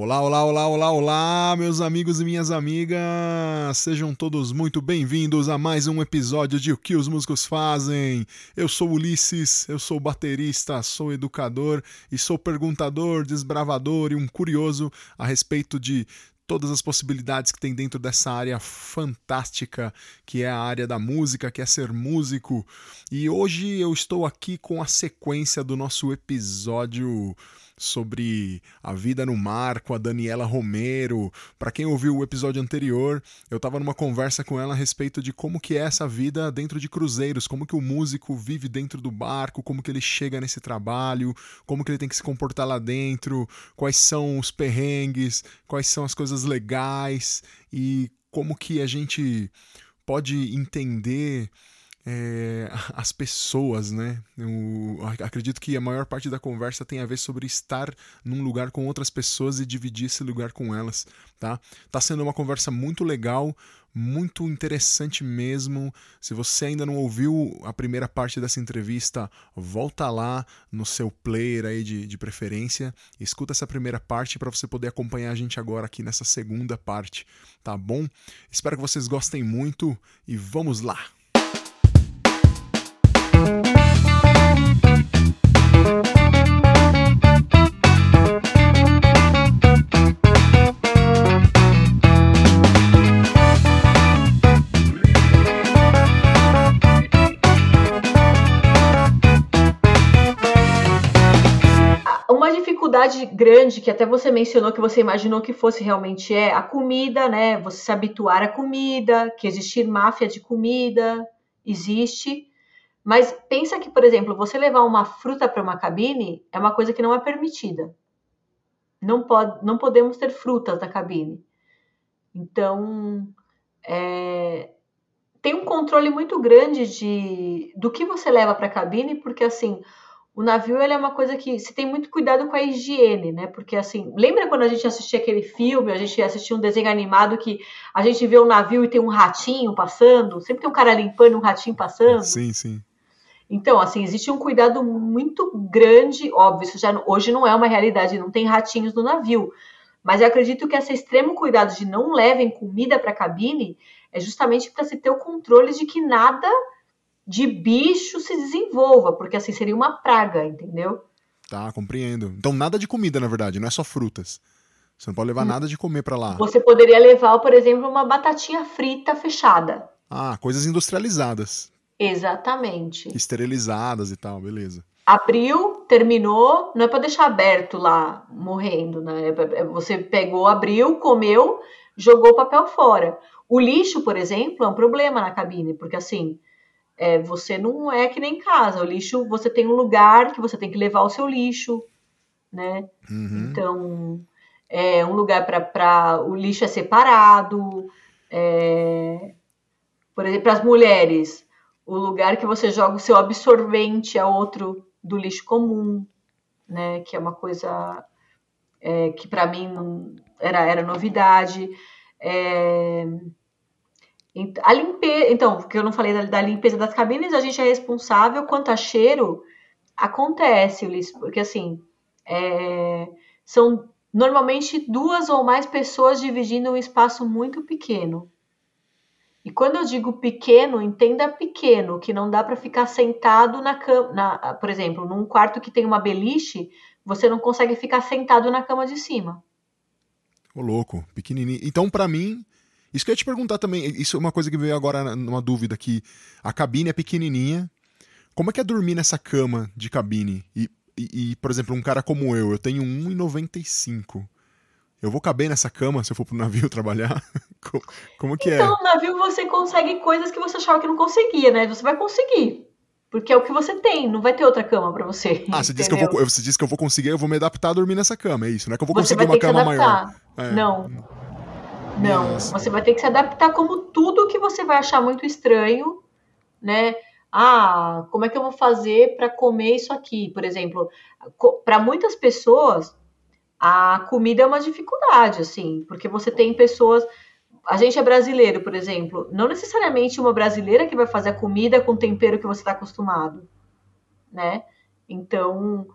Olá, olá, olá, olá, olá, meus amigos e minhas amigas! Sejam todos muito bem-vindos a mais um episódio de O que os músicos fazem. Eu sou Ulisses, eu sou baterista, sou educador e sou perguntador, desbravador e um curioso a respeito de todas as possibilidades que tem dentro dessa área fantástica que é a área da música, que é ser músico. E hoje eu estou aqui com a sequência do nosso episódio sobre a vida no mar com a Daniela Romero. Para quem ouviu o episódio anterior, eu estava numa conversa com ela a respeito de como que é essa vida dentro de cruzeiros, como que o músico vive dentro do barco, como que ele chega nesse trabalho, como que ele tem que se comportar lá dentro, quais são os perrengues, quais são as coisas legais e como que a gente pode entender é, as pessoas, né? Eu acredito que a maior parte da conversa tem a ver sobre estar num lugar com outras pessoas e dividir esse lugar com elas, tá? Tá sendo uma conversa muito legal, muito interessante mesmo. Se você ainda não ouviu a primeira parte dessa entrevista, volta lá no seu player aí de, de preferência, escuta essa primeira parte para você poder acompanhar a gente agora aqui nessa segunda parte, tá bom? Espero que vocês gostem muito e vamos lá! Dificuldade grande que até você mencionou que você imaginou que fosse realmente é a comida, né? Você se habituar à comida, que existir máfia de comida existe. Mas pensa que, por exemplo, você levar uma fruta para uma cabine é uma coisa que não é permitida. Não, pode, não podemos ter frutas na cabine. Então, é, tem um controle muito grande de do que você leva para a cabine, porque assim, o navio é uma coisa que se tem muito cuidado com a higiene, né? Porque assim, lembra quando a gente assistia aquele filme, a gente assistia um desenho animado que a gente vê um navio e tem um ratinho passando, sempre tem um cara limpando um ratinho passando. Sim, sim. Então, assim, existe um cuidado muito grande, óbvio, isso já hoje não é uma realidade, não tem ratinhos no navio. Mas eu acredito que esse extremo cuidado de não levem comida para a cabine é justamente para se ter o controle de que nada de bicho se desenvolva, porque assim seria uma praga, entendeu? Tá, compreendo. Então nada de comida, na verdade, não é só frutas. Você não pode levar hum. nada de comer para lá. Você poderia levar, por exemplo, uma batatinha frita fechada. Ah, coisas industrializadas. Exatamente. Esterilizadas e tal, beleza. Abriu, terminou, não é para deixar aberto lá, morrendo, né? É é, você pegou, abriu, comeu, jogou o papel fora. O lixo, por exemplo, é um problema na cabine, porque assim, é, você não é que nem em casa. O lixo, você tem um lugar que você tem que levar o seu lixo, né? Uhum. Então, é um lugar para o lixo é separado. É, por exemplo, para as mulheres, o lugar que você joga o seu absorvente é outro do lixo comum, né? Que é uma coisa é, que para mim era, era novidade. É, a limpeza, então, porque eu não falei da, da, limpeza das cabines, a gente é responsável quanto a cheiro acontece, Ulisses, porque assim é, são normalmente duas ou mais pessoas dividindo um espaço muito pequeno. E quando eu digo pequeno, entenda pequeno, que não dá para ficar sentado na cama. por exemplo, num quarto que tem uma beliche, você não consegue ficar sentado na cama de cima. Ô, louco, pequenininho. Então, para mim, isso que eu ia te perguntar também, isso é uma coisa que veio agora numa dúvida aqui. A cabine é pequenininha. Como é que é dormir nessa cama de cabine? E, e, e por exemplo, um cara como eu, eu tenho 1,95 eu vou caber nessa cama se eu for pro navio trabalhar? Como, que então, é? Então, no navio você consegue coisas que você achava que não conseguia, né? Você vai conseguir. Porque é o que você tem, não vai ter outra cama para você. Ah, você disse, que eu vou, você disse que eu vou conseguir, eu vou me adaptar a dormir nessa cama, é isso? Não é que eu vou você conseguir uma cama maior. É. Não. Não. Nossa. Você vai ter que se adaptar como tudo que você vai achar muito estranho, né? Ah, como é que eu vou fazer para comer isso aqui? Por exemplo, para muitas pessoas, a comida é uma dificuldade, assim, porque você tem pessoas. A gente é brasileiro, por exemplo, não necessariamente uma brasileira que vai fazer a comida com tempero que você está acostumado, né? Então,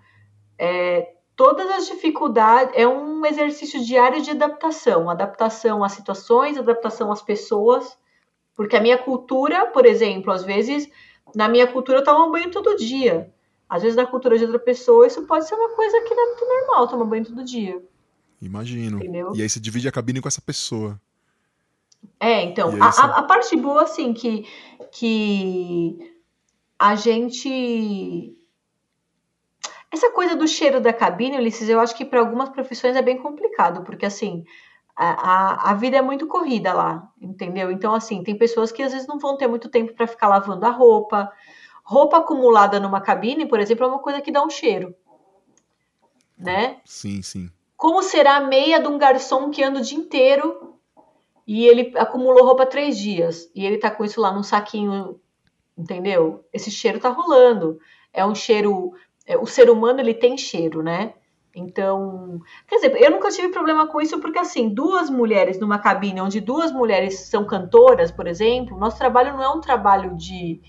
é, todas as dificuldades, é um exercício diário de adaptação, adaptação às situações, adaptação às pessoas, porque a minha cultura, por exemplo, às vezes, na minha cultura eu tomo banho todo dia. Às vezes, na cultura de outra pessoa, isso pode ser uma coisa que não é muito normal, tomar banho todo dia. Imagino. Entendeu? E aí você divide a cabine com essa pessoa. É, então, a, a, a, parte boa, assim, que, que a gente. Essa coisa do cheiro da cabine, Ulisses, eu acho que para algumas profissões é bem complicado, porque assim, a, a, a, vida é muito corrida lá, entendeu? Então, assim, tem pessoas que às vezes não vão ter muito tempo para ficar lavando a roupa. Roupa acumulada numa cabine, por exemplo, é uma coisa que dá um cheiro. Né? Sim, sim. Como será a meia de um garçom que anda o dia inteiro e ele acumulou roupa três dias e ele tá com isso lá num saquinho, entendeu? Esse cheiro tá rolando. É um cheiro. É, o ser humano ele tem cheiro, né? Então, quer dizer, eu nunca tive problema com isso porque assim, duas mulheres numa cabine onde duas mulheres são cantoras, por exemplo, nosso trabalho não é um trabalho de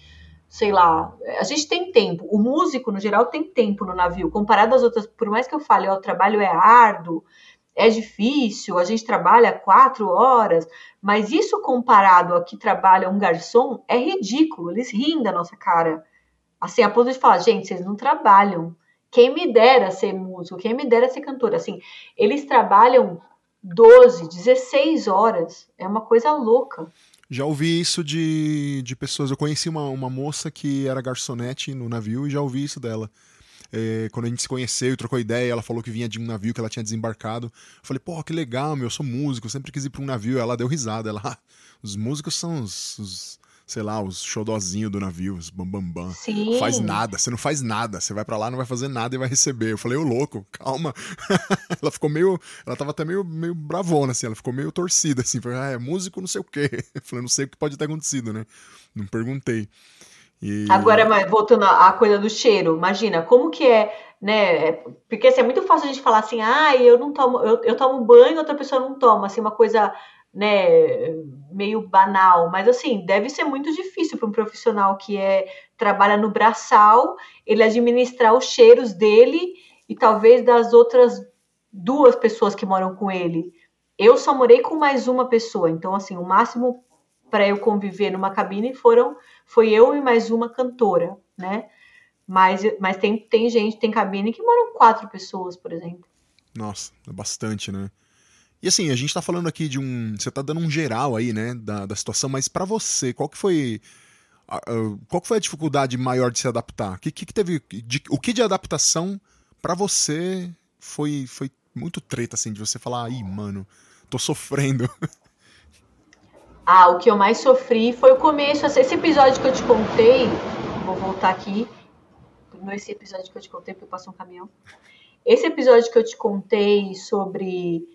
sei lá, a gente tem tempo. O músico, no geral, tem tempo no navio. Comparado às outras, por mais que eu fale, ó, o trabalho é árduo, é difícil, a gente trabalha quatro horas, mas isso comparado a que trabalha um garçom é ridículo. Eles riem da nossa cara. Assim, a ponto de falar, gente, vocês não trabalham. Quem me dera ser músico, quem me dera ser cantor. Assim, eles trabalham 12, 16 horas. É uma coisa louca. Já ouvi isso de, de pessoas. Eu conheci uma, uma moça que era garçonete no navio e já ouvi isso dela. É, quando a gente se conheceu e trocou ideia, ela falou que vinha de um navio que ela tinha desembarcado. Eu falei, pô, que legal, meu, eu sou músico, sempre quis ir pra um navio. Ela deu risada. Ela, ah, os músicos são os, os sei lá, os xodozinhos do navio, os bambambam. Sim. Faz nada, você não faz nada. Você vai para lá, não vai fazer nada e vai receber. Eu falei, ô louco, calma. ela ficou meio. Ela tava até meio, meio bravona, assim, ela ficou meio torcida, assim. Falei, ah, é músico, não sei o quê. Eu falei, não sei o que pode ter acontecido, né? Não perguntei. E... Agora, mas voltando à coisa do cheiro, imagina, como que é, né? Porque assim, é muito fácil a gente falar assim, ah, eu não tomo, eu, eu tomo banho, outra pessoa não toma, assim, uma coisa né, meio banal, mas assim, deve ser muito difícil para um profissional que é trabalha no braçal, ele administrar os cheiros dele e talvez das outras duas pessoas que moram com ele. Eu só morei com mais uma pessoa, então assim, o máximo para eu conviver numa cabine foram foi eu e mais uma cantora, né? Mas, mas tem, tem gente, tem cabine que moram quatro pessoas, por exemplo. Nossa, é bastante, né? E assim, a gente tá falando aqui de um. Você tá dando um geral aí, né, da, da situação, mas para você, qual que foi. Qual que foi a dificuldade maior de se adaptar? O que, que, teve. De, o que de adaptação para você foi, foi muito treta, assim, de você falar, ih, mano, tô sofrendo. Ah, o que eu mais sofri foi o começo. Esse episódio que eu te contei, vou voltar aqui. Esse episódio que eu te contei, porque passou um caminhão. Esse episódio que eu te contei sobre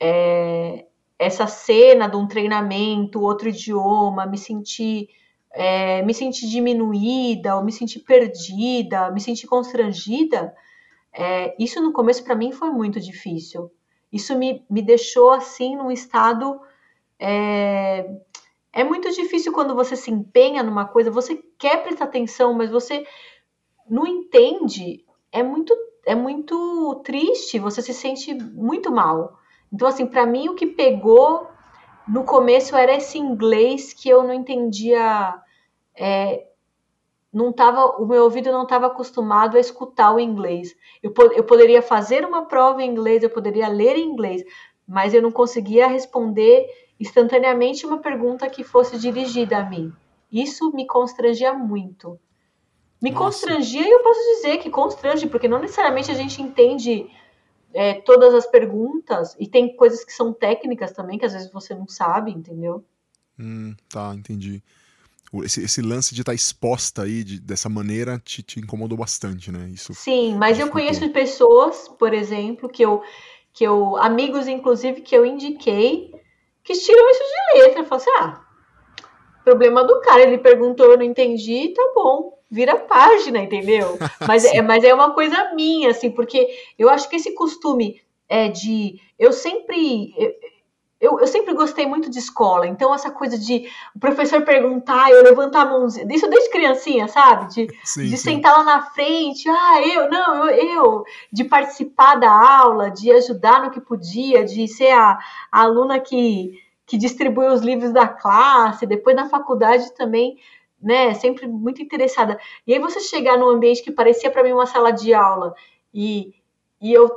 é, essa cena de um treinamento, outro idioma, me sentir é, me sentir diminuída, ou me sentir perdida, me sentir constrangida, é, isso no começo para mim foi muito difícil. Isso me, me deixou assim num estado. É, é muito difícil quando você se empenha numa coisa, você quer prestar atenção, mas você não entende. É muito, é muito triste, você se sente muito mal. Então, assim, para mim o que pegou no começo era esse inglês que eu não entendia. É, não tava, o meu ouvido não estava acostumado a escutar o inglês. Eu, eu poderia fazer uma prova em inglês, eu poderia ler em inglês, mas eu não conseguia responder instantaneamente uma pergunta que fosse dirigida a mim. Isso me constrangia muito. Me Nossa. constrangia e eu posso dizer que constrange, porque não necessariamente a gente entende é, todas as perguntas, e tem coisas que são técnicas também, que às vezes você não sabe, entendeu? Hum, tá, entendi. Esse, esse lance de estar tá exposta aí de, dessa maneira te, te incomodou bastante, né? Isso Sim, mas eu conheço pessoas, por exemplo, que eu, que eu. Amigos, inclusive, que eu indiquei, que tiram isso de letra. Falam assim, ah, problema do cara, ele perguntou, eu não entendi, tá bom vira página, entendeu? Mas, é, mas é uma coisa minha, assim, porque eu acho que esse costume é de. Eu sempre. Eu, eu, sempre gostei muito de escola, então essa coisa de o professor perguntar, eu levantar a mãozinha, isso desde criancinha, sabe? De, sim, de sim. sentar lá na frente, ah, eu, não, eu, eu, de participar da aula, de ajudar no que podia, de ser a, a aluna que, que distribui os livros da classe, depois na faculdade também, né, sempre muito interessada. E aí você chegar num ambiente que parecia para mim uma sala de aula e, e eu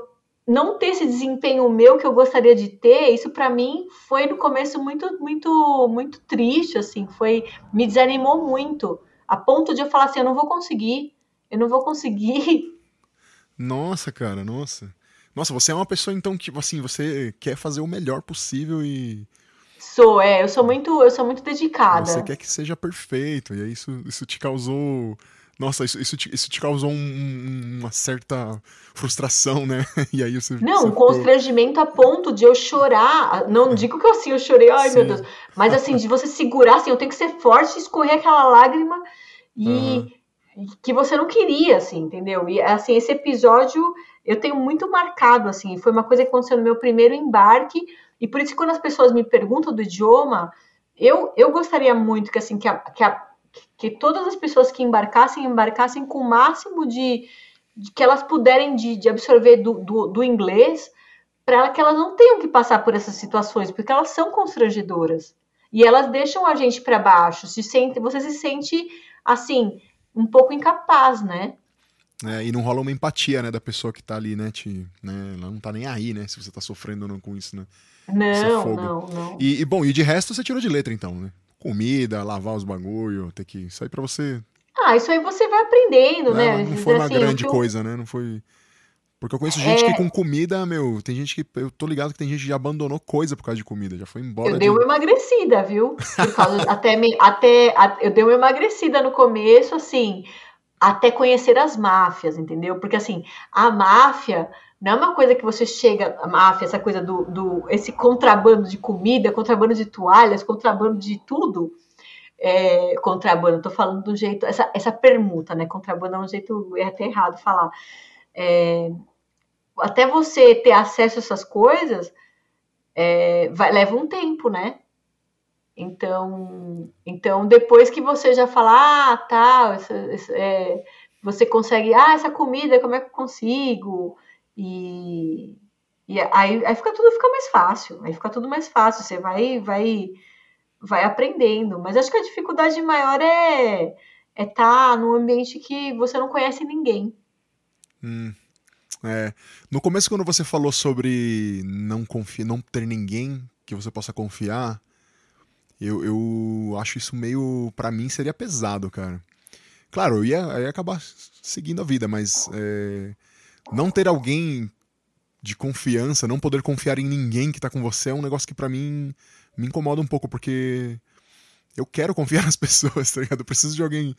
não ter esse desempenho meu que eu gostaria de ter, isso para mim foi no começo muito, muito, muito triste, assim, foi, me desanimou muito, a ponto de eu falar assim, eu não vou conseguir, eu não vou conseguir. Nossa, cara, nossa. Nossa, você é uma pessoa então que, assim, você quer fazer o melhor possível e Sou, é, eu sou muito, eu sou muito dedicada. Você quer que seja perfeito, e aí isso, isso te causou nossa, isso, isso, te, isso te causou um, uma certa frustração, né? E aí você. Não, um constrangimento a ponto de eu chorar. Não digo que assim eu chorei, ai Sim. meu Deus. Mas assim, de você segurar, assim, eu tenho que ser forte, escorrer aquela lágrima e. Uhum. Que você não queria, assim, entendeu? E assim, esse episódio eu tenho muito marcado, assim, foi uma coisa que aconteceu no meu primeiro embarque, e por isso quando as pessoas me perguntam do idioma, eu, eu gostaria muito que assim que a, que a que todas as pessoas que embarcassem, embarcassem com o máximo de, de que elas puderem de, de absorver do, do, do inglês, para que elas não tenham que passar por essas situações, porque elas são constrangedoras. E elas deixam a gente para baixo. Se sente, você se sente, assim, um pouco incapaz, né? É, e não rola uma empatia, né, da pessoa que tá ali, né, te, né, ela não tá nem aí, né, se você tá sofrendo ou não com isso, né? Não, não, não. E, e, bom, e de resto você tirou de letra, então, né? comida, lavar os bagulho, ter que. Isso aí pra você. Ah, isso aí você vai aprendendo, né? Não, não foi uma assim, grande eu... coisa, né? Não foi. Porque eu conheço gente é... que com comida, meu, tem gente que. Eu tô ligado que tem gente que já abandonou coisa por causa de comida, já foi embora. Eu de... dei uma emagrecida, viu? Por causa, até, me, até eu dei uma emagrecida no começo, assim, até conhecer as máfias, entendeu? Porque assim, a máfia não é uma coisa que você chega, a máfia, essa coisa do, do esse contrabando de comida, contrabando de toalhas, contrabando de tudo. É, contrabando, tô falando do jeito, essa, essa permuta, né? Contrabando é um jeito, é até errado falar. É, até você ter acesso a essas coisas, é, vai, leva um tempo, né? Então, então depois que você já fala, ah, tá, é, você consegue, ah, essa comida, como é que eu consigo? E, e aí, aí fica tudo fica mais fácil, aí fica tudo mais fácil, você vai vai vai aprendendo, mas acho que a dificuldade maior é é estar tá num ambiente que você não conhece ninguém. Hum, é. No começo, quando você falou sobre não confiar, não ter ninguém que você possa confiar, eu, eu acho isso meio. para mim seria pesado, cara. Claro, eu ia, eu ia acabar seguindo a vida, mas é, não ter alguém de confiança, não poder confiar em ninguém que tá com você é um negócio que para mim me incomoda um pouco, porque eu quero confiar nas pessoas, tá ligado? Eu preciso de alguém.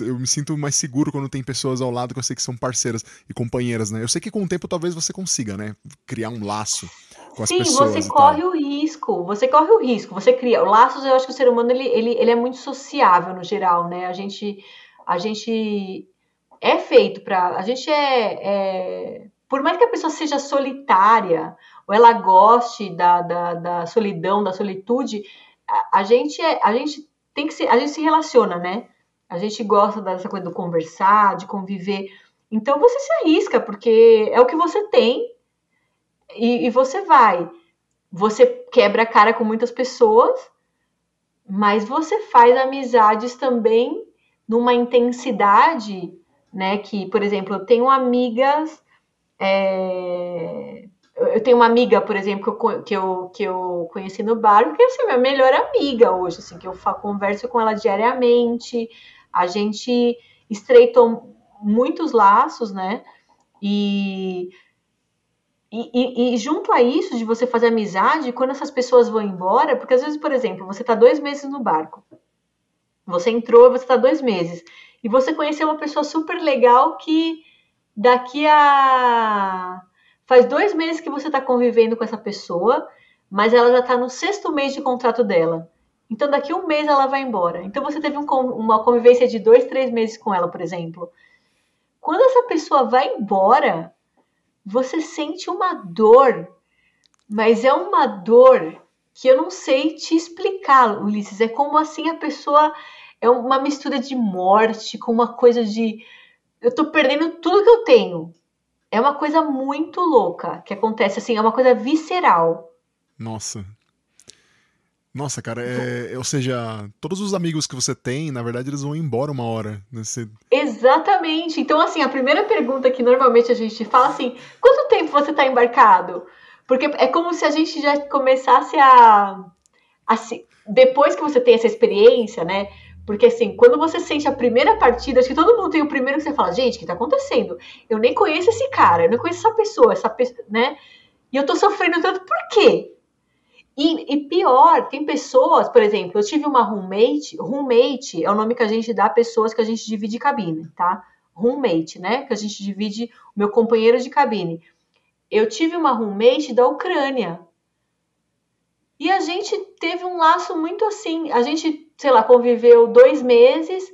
Eu me sinto mais seguro quando tem pessoas ao lado que eu sei que são parceiras e companheiras, né? Eu sei que com o tempo talvez você consiga, né? Criar um laço com as Sim, pessoas. Sim, você corre o risco. Você corre o risco. Você cria. Laços, eu acho que o ser humano ele, ele, ele é muito sociável no geral, né? A gente. A gente é feito para. A gente é, é, Por mais que a pessoa seja solitária, ou ela goste da, da, da solidão, da solitude, a, a, gente é, a gente tem que se. A gente se relaciona, né? A gente gosta dessa coisa do conversar, de conviver. Então você se arrisca, porque é o que você tem e, e você vai. Você quebra a cara com muitas pessoas, mas você faz amizades também numa intensidade né? Que, por exemplo, eu tenho amigas. É, eu tenho uma amiga, por exemplo, que eu, que eu, que eu conheci no bar, que é assim, minha melhor amiga hoje, assim, que eu converso com ela diariamente. A gente estreitou muitos laços, né? E, e, e, junto a isso, de você fazer amizade, quando essas pessoas vão embora, porque às vezes, por exemplo, você está dois meses no barco, você entrou, você está dois meses, e você conheceu uma pessoa super legal que daqui a. Faz dois meses que você está convivendo com essa pessoa, mas ela já está no sexto mês de contrato dela. Então, daqui a um mês ela vai embora. Então, você teve um, uma convivência de dois, três meses com ela, por exemplo. Quando essa pessoa vai embora, você sente uma dor, mas é uma dor que eu não sei te explicar, Ulisses. É como assim a pessoa é uma mistura de morte com uma coisa de eu tô perdendo tudo que eu tenho. É uma coisa muito louca que acontece assim, é uma coisa visceral. Nossa. Nossa, cara, é, ou seja, todos os amigos que você tem, na verdade, eles vão embora uma hora. Né? Exatamente. Então, assim, a primeira pergunta que normalmente a gente fala assim: quanto tempo você está embarcado? Porque é como se a gente já começasse a, a se, depois que você tem essa experiência, né? Porque assim, quando você sente a primeira partida, acho que todo mundo tem o primeiro que você fala, gente, o que tá acontecendo? Eu nem conheço esse cara, eu não conheço essa pessoa, essa pessoa, né? E eu tô sofrendo tanto, por quê? E, e, pior, tem pessoas, por exemplo, eu tive uma roommate, roommate é o nome que a gente dá a pessoas que a gente divide cabine, tá? Roommate, né? Que a gente divide o meu companheiro de cabine. Eu tive uma roommate da Ucrânia. E a gente teve um laço muito assim. A gente sei lá, conviveu dois meses,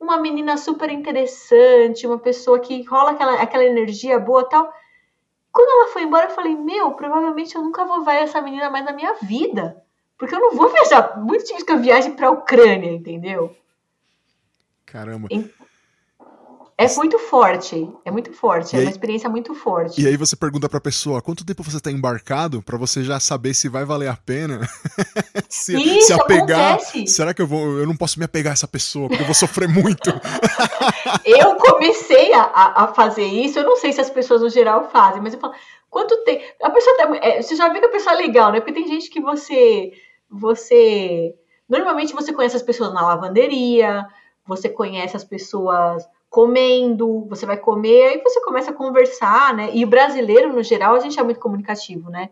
uma menina super interessante, uma pessoa que rola aquela, aquela energia boa tal. Quando ela foi embora, eu falei, meu, provavelmente eu nunca vou ver essa menina mais na minha vida. Porque eu não vou viajar. Muito difícil que eu viaje pra Ucrânia, entendeu? Caramba. É muito forte, é muito forte, e é aí, uma experiência muito forte. E aí você pergunta pra pessoa, quanto tempo você tá embarcado para você já saber se vai valer a pena? se, Isso, se apegar, acontece. será que eu vou, eu não posso me apegar a essa pessoa, porque eu vou sofrer muito. eu comecei a, a fazer isso, eu não sei se as pessoas no geral fazem, mas eu falo, quanto tempo, a pessoa tá, é, você já viu que a pessoa é legal, né? Porque tem gente que você, você, normalmente você conhece as pessoas na lavanderia, você conhece as pessoas comendo, você vai comer, aí você começa a conversar, né? E o brasileiro, no geral, a gente é muito comunicativo, né?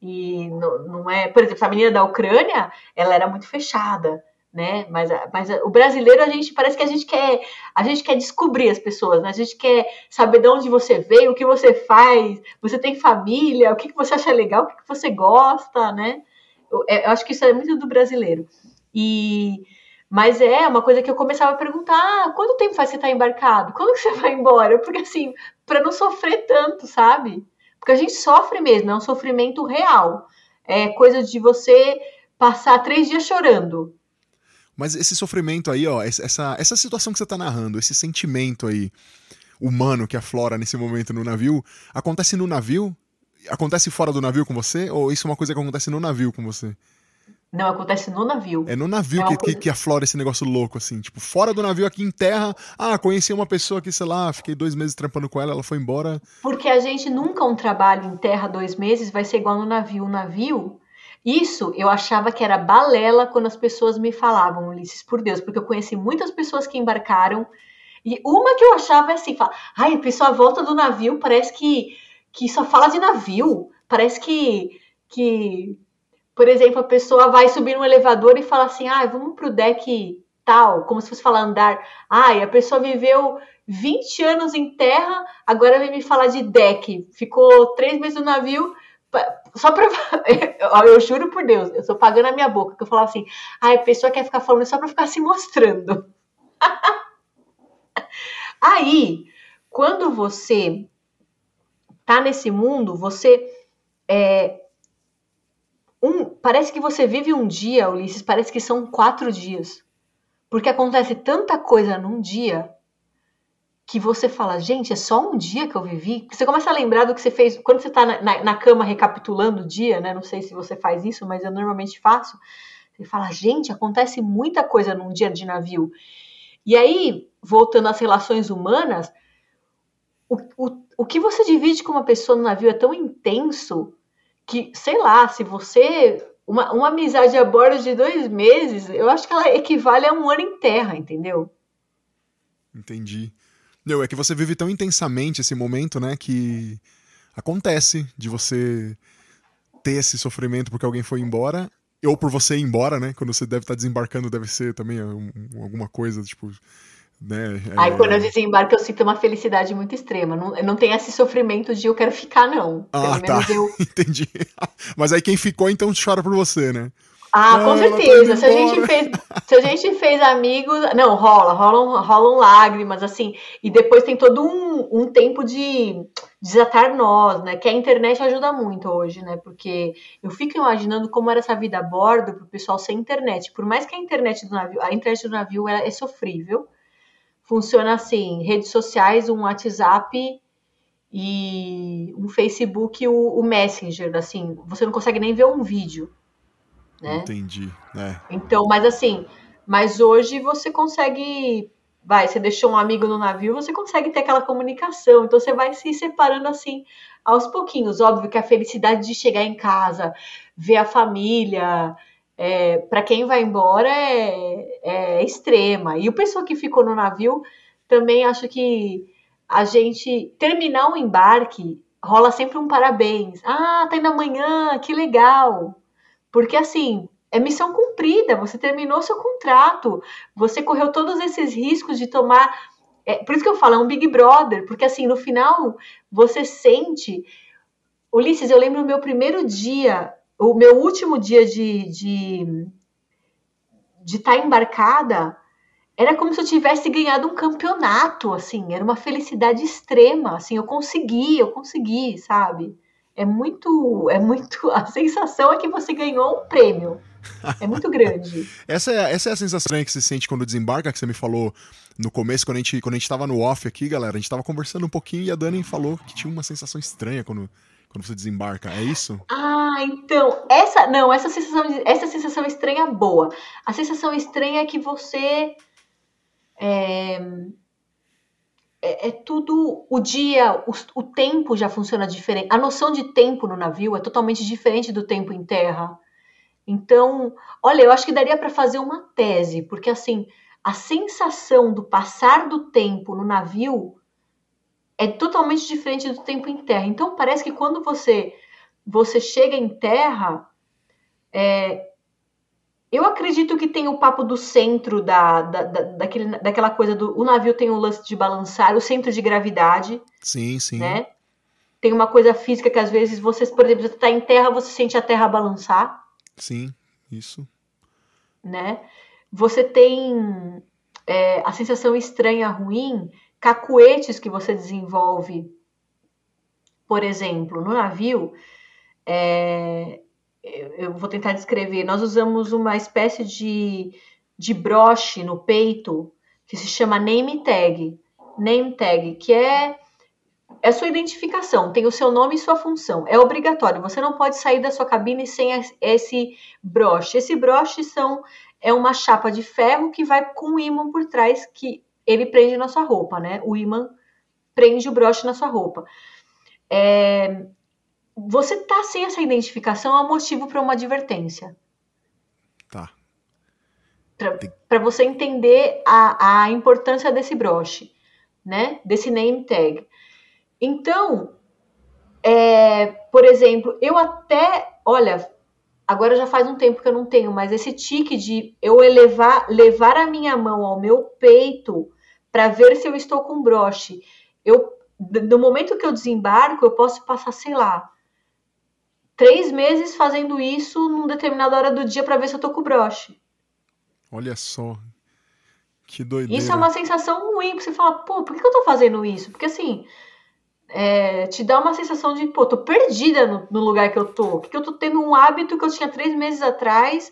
E não, não é, por exemplo, a menina da Ucrânia, ela era muito fechada, né? Mas, mas o brasileiro, a gente parece que a gente quer, a gente quer descobrir as pessoas, né? A gente quer saber de onde você veio, o que você faz, você tem família, o que, que você acha legal, o que, que você gosta, né? Eu, é, eu acho que isso é muito do brasileiro. E mas é uma coisa que eu começava a perguntar: ah, quanto tempo faz você estar tá embarcado? Quando que você vai embora? Porque assim, para não sofrer tanto, sabe? Porque a gente sofre mesmo, é um sofrimento real. É coisa de você passar três dias chorando. Mas esse sofrimento aí, ó, essa, essa situação que você está narrando, esse sentimento aí humano que aflora nesse momento no navio, acontece no navio? Acontece fora do navio com você? Ou isso é uma coisa que acontece no navio com você? Não, acontece no navio. É no navio é que, coisa... que, que, aflora esse negócio louco, assim. Tipo, fora do navio, aqui em terra. Ah, conheci uma pessoa que, sei lá, fiquei dois meses trampando com ela, ela foi embora. Porque a gente nunca um trabalho em terra dois meses vai ser igual no navio. O navio, isso eu achava que era balela quando as pessoas me falavam, Ulisses, por Deus, porque eu conheci muitas pessoas que embarcaram. E uma que eu achava assim, fala, ai, a pessoa volta do navio, parece que, que só fala de navio. Parece que, que por exemplo, a pessoa vai subir no elevador e fala assim: ah, vamos pro deck tal, como se fosse falar andar. Ah, a pessoa viveu 20 anos em terra, agora vem me falar de deck. Ficou três meses no navio, só para eu juro por Deus, eu estou pagando a minha boca, que eu falo assim, ah, a pessoa quer ficar falando só para ficar se mostrando. Aí, quando você tá nesse mundo, você é, um, parece que você vive um dia, Ulisses, parece que são quatro dias. Porque acontece tanta coisa num dia que você fala, gente, é só um dia que eu vivi. Você começa a lembrar do que você fez quando você está na, na, na, cama recapitulando o dia, né? Não sei se você faz isso, mas eu normalmente faço. Você fala, gente, acontece muita coisa num dia de navio. E aí, voltando às relações humanas, o, o, o que você divide com uma pessoa no navio é tão intenso que, sei lá, se você. Uma, uma amizade a bordo de dois meses, eu acho que ela equivale a um ano em terra, entendeu? Entendi. Não, é que você vive tão intensamente esse momento, né, que acontece de você ter esse sofrimento porque alguém foi embora, ou por você ir embora, né? Quando você deve estar desembarcando, deve ser também alguma coisa, tipo, né? Aí é... quando eu desembarco eu sinto uma felicidade muito extrema. Não, não tem esse sofrimento de eu quero ficar, não. Ah, Pelo tá. Eu... Entendi. Mas aí quem ficou então chora por você, né? Ah, com certeza. Se a, gente fez, se a gente fez amigos. Não, rola, rolam, rolam lágrimas, assim. E depois tem todo um, um tempo de desatar nós, né? Que a internet ajuda muito hoje, né? Porque eu fico imaginando como era essa vida a bordo pro pessoal sem internet. Por mais que a internet do navio, a internet do navio é, é sofrível. Funciona assim: redes sociais, um WhatsApp e um Facebook, o, o Messenger, assim, você não consegue nem ver um vídeo. Né? Entendi. É. Então, mas assim, mas hoje você consegue. Vai, você deixou um amigo no navio, você consegue ter aquela comunicação. Então você vai se separando assim aos pouquinhos. Óbvio que a felicidade de chegar em casa, ver a família, é, para quem vai embora é, é, extrema. E o pessoal que ficou no navio também acho que a gente terminar um embarque rola sempre um parabéns. Ah, tá indo amanhã, que legal. Porque assim, é missão cumprida, você terminou seu contrato, você correu todos esses riscos de tomar. É, por isso que eu falo, é um Big Brother, porque assim, no final você sente. Ulisses, eu lembro o meu primeiro dia, o meu último dia de de estar tá embarcada, era como se eu tivesse ganhado um campeonato, assim, era uma felicidade extrema, assim, eu consegui, eu consegui, sabe? é muito, é muito. A sensação é que você ganhou um prêmio. É muito grande. essa, é, essa é a sensação que você sente quando desembarca, que você me falou no começo, quando a gente, quando a gente no off aqui, galera. A gente tava conversando um pouquinho e a Dani falou que tinha uma sensação estranha quando, quando você desembarca. É isso? Ah, então. Essa. Não, essa sensação, essa sensação estranha boa. A sensação estranha é que você. É, é, é, tudo o dia, o, o, tempo já funciona diferente. A noção de tempo no navio é totalmente diferente do tempo em terra. Então, olha, eu acho que daria para fazer uma tese, porque assim, a sensação do passar do tempo no navio é totalmente diferente do tempo em terra. Então, parece que quando você você chega em terra, é, eu acredito que tem o papo do centro da, da, da, daquele, daquela coisa do. O navio tem o lance de balançar, o centro de gravidade. Sim, sim. Né? Tem uma coisa física que às vezes você, por exemplo, você está em terra, você sente a terra balançar. Sim, isso. Né? Você tem é, a sensação estranha, ruim, cacuetes que você desenvolve, por exemplo, no navio. É, eu vou tentar descrever. Nós usamos uma espécie de, de broche no peito que se chama name tag. Name tag, que é é sua identificação, tem o seu nome e sua função. É obrigatório. Você não pode sair da sua cabine sem esse broche. Esse broche são é uma chapa de ferro que vai com um ímã por trás que ele prende na sua roupa, né? O ímã prende o broche na sua roupa. É, você tá sem essa identificação é um motivo para uma advertência. Tá. Para você entender a, a importância desse broche, né? Desse name tag. Então, é, por exemplo, eu até, olha, agora já faz um tempo que eu não tenho, mas esse tique de eu elevar, levar a minha mão ao meu peito para ver se eu estou com broche. Eu, no momento que eu desembarco, eu posso passar, sei lá, três meses fazendo isso numa determinada hora do dia para ver se eu tô com broche. Olha só. Que doideira. Isso é uma sensação ruim, porque você fala, pô, por que eu tô fazendo isso? Porque assim, é, te dá uma sensação de, pô, tô perdida no, no lugar que eu tô. Porque eu tô tendo um hábito que eu tinha três meses atrás,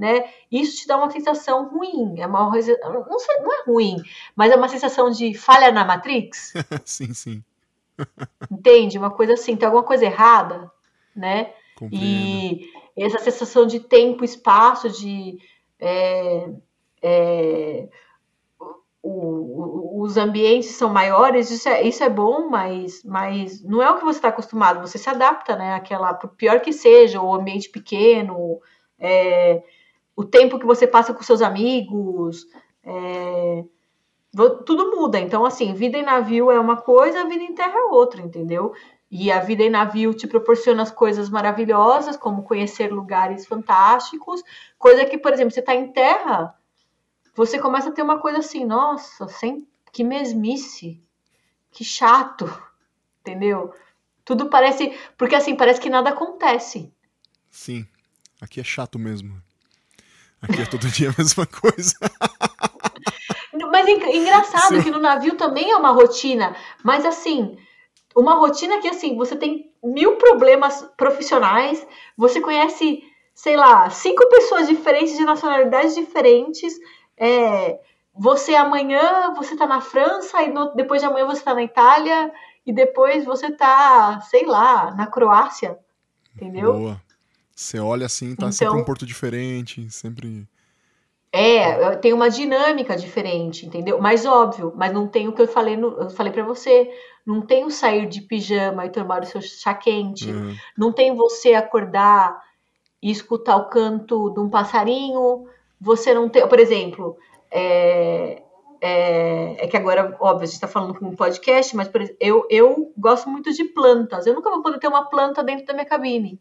né? Isso te dá uma sensação ruim. É uma não, sei, não é ruim, mas é uma sensação de falha na Matrix. sim, sim. Entende? Uma coisa assim, tem alguma coisa errada né? Compreendo. E essa sensação de tempo, espaço, de é, é, o, os ambientes são maiores, isso é, isso é bom, mas, mas não é o que você está acostumado, você se adapta, né? Aquela, por pior que seja, o ambiente pequeno, é, o tempo que você passa com seus amigos, é, tudo muda. Então, assim, vida em navio é uma coisa, vida em terra é outra, entendeu? E a vida em navio te proporciona as coisas maravilhosas, como conhecer lugares fantásticos, coisa que, por exemplo, você está em terra, você começa a ter uma coisa assim, nossa, sem, que mesmice, que chato, entendeu? Tudo parece, porque assim, parece que nada acontece. Sim, aqui é chato mesmo. Aqui é todo dia a mesma coisa. Mas é engraçado Sim. que no navio também é uma rotina, mas assim, uma rotina que assim, você tem mil problemas profissionais, você conhece, sei lá, cinco pessoas diferentes de nacionalidades diferentes, é, você amanhã você tá na França e no, depois de amanhã você tá na Itália e depois você tá, sei lá, na Croácia, entendeu? Boa. Você olha assim, tá então, sempre um porto diferente, sempre é, tem uma dinâmica diferente, entendeu? Mas óbvio, mas não tem o que eu falei, no, eu falei para você, não tem o sair de pijama e tomar o seu chá quente, uhum. não tem você acordar e escutar o canto de um passarinho, você não tem, por exemplo, é, é, é que agora, óbvio, a gente está falando com um podcast, mas exemplo, eu, eu gosto muito de plantas, eu nunca vou poder ter uma planta dentro da minha cabine.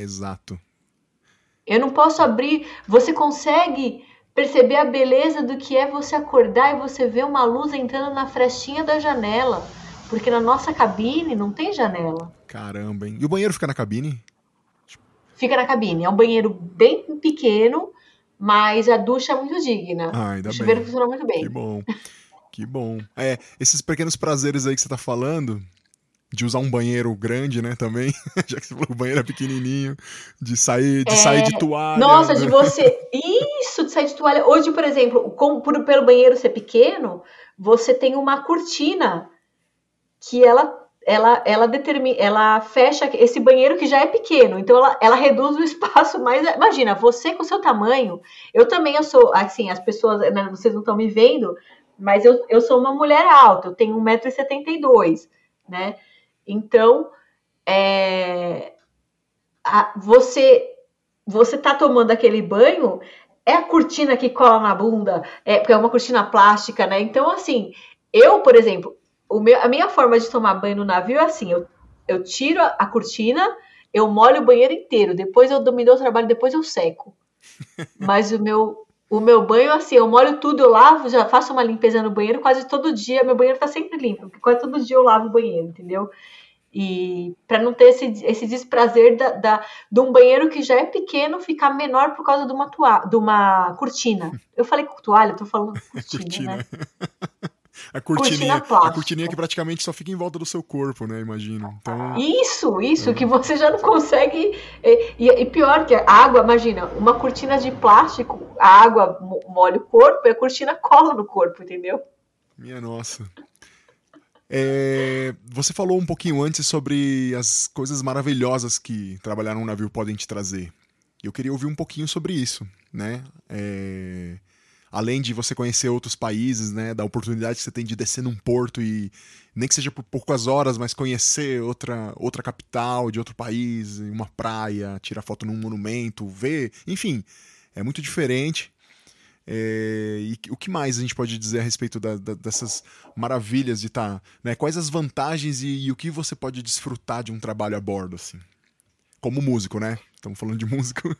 Exato. Eu não posso abrir, você consegue perceber a beleza do que é você acordar e você ver uma luz entrando na frestinha da janela. Porque na nossa cabine não tem janela. Caramba, hein? E o banheiro fica na cabine? Fica na cabine. É um banheiro bem pequeno, mas a ducha é muito digna. Ah, ainda o chuveiro bem. funciona muito bem. Que bom. Que bom. É, esses pequenos prazeres aí que você tá falando, de usar um banheiro grande, né, também, já que você falou o banheiro é pequenininho, de sair de, é... sair de toalha. Nossa, de você... Isso, de sair de toalha. Hoje, por exemplo, como, por, pelo banheiro ser pequeno, você tem uma cortina que ela ela, ela determina, ela fecha esse banheiro que já é pequeno, então ela, ela reduz o espaço mais. Imagina, você com o seu tamanho, eu também eu sou, assim, as pessoas, né, vocês não estão me vendo, mas eu, eu sou uma mulher alta, eu tenho 1,72m, né? Então, é, a, você você tá tomando aquele banho, é a cortina que cola na bunda, é, porque é uma cortina plástica, né? Então, assim, eu, por exemplo, o meu, a minha forma de tomar banho no navio é assim: eu, eu tiro a, a cortina, eu molho o banheiro inteiro, depois eu me dou o trabalho, depois eu seco. Mas o meu, o meu banho, assim, eu molho tudo, eu lavo, já faço uma limpeza no banheiro quase todo dia. Meu banheiro tá sempre limpo, porque quase todo dia eu lavo o banheiro, entendeu? E para não ter esse, esse desprazer da, da, de um banheiro que já é pequeno ficar menor por causa de uma, toa, de uma cortina. Eu falei toalha, eu tô falando cortina, cortina. né? A cortininha, cortina a cortininha que praticamente só fica em volta do seu corpo, né? Imagino. Então, isso, isso, é. que você já não consegue. E, e, pior que a água, imagina, uma cortina de plástico, a água molha o corpo e a cortina cola no corpo, entendeu? Minha nossa. É, você falou um pouquinho antes sobre as coisas maravilhosas que trabalhar num navio podem te trazer. Eu queria ouvir um pouquinho sobre isso, né? É, além de você conhecer outros países, né, da oportunidade que você tem de descer num porto e nem que seja por poucas horas, mas conhecer outra, outra capital de outro país, uma praia, tirar foto num monumento, ver, enfim, é muito diferente. É, e o que mais a gente pode dizer a respeito da, da, dessas maravilhas de estar, tá, né? Quais as vantagens e, e, o que você pode desfrutar de um trabalho a bordo, assim? Como músico, né? Estamos falando de músico.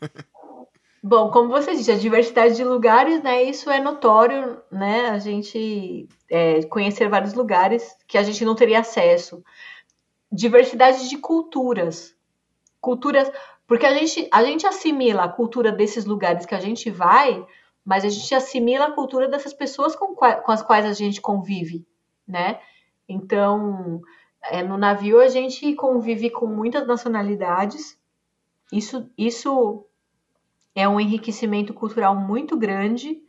Bom, como você disse, a diversidade de lugares, né? Isso é notório, né? A gente é, conhecer vários lugares que a gente não teria acesso. Diversidade de culturas, culturas, porque a gente a gente assimila a cultura desses lugares que a gente vai, mas a gente assimila a cultura dessas pessoas com, com as quais a gente convive, né? Então, é, no navio a gente convive com muitas nacionalidades. Isso, isso é um enriquecimento cultural muito grande.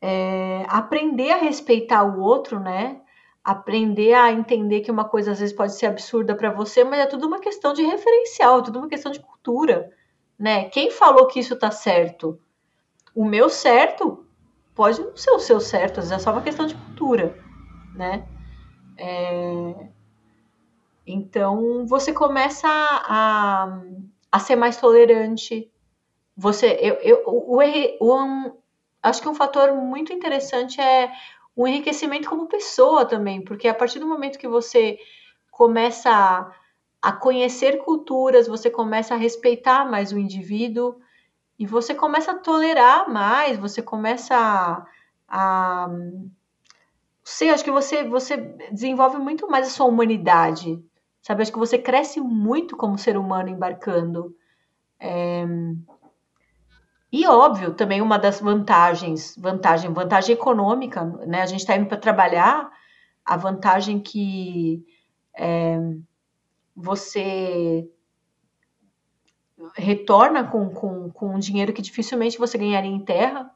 É, aprender a respeitar o outro, né? Aprender a entender que uma coisa às vezes pode ser absurda para você, mas é tudo uma questão de referencial, é tudo uma questão de cultura, né? Quem falou que isso tá certo? O meu certo pode não ser o seu certo, às vezes é só uma questão de cultura, né? É... Então você começa a, a ser mais tolerante, você, eu, eu, o, o, um, acho que um fator muito interessante é o enriquecimento como pessoa também, porque a partir do momento que você começa a, a conhecer culturas, você começa a respeitar mais o indivíduo e você começa a tolerar mais, você começa a, a sei, acho que você você desenvolve muito mais a sua humanidade, sabe? Acho que você cresce muito como ser humano embarcando. É, E óbvio, também uma das vantagens, vantagem, vantagem econômica, né? A gente está indo para trabalhar, a vantagem que é, você retorna com, com, com um dinheiro que dificilmente você ganharia em terra,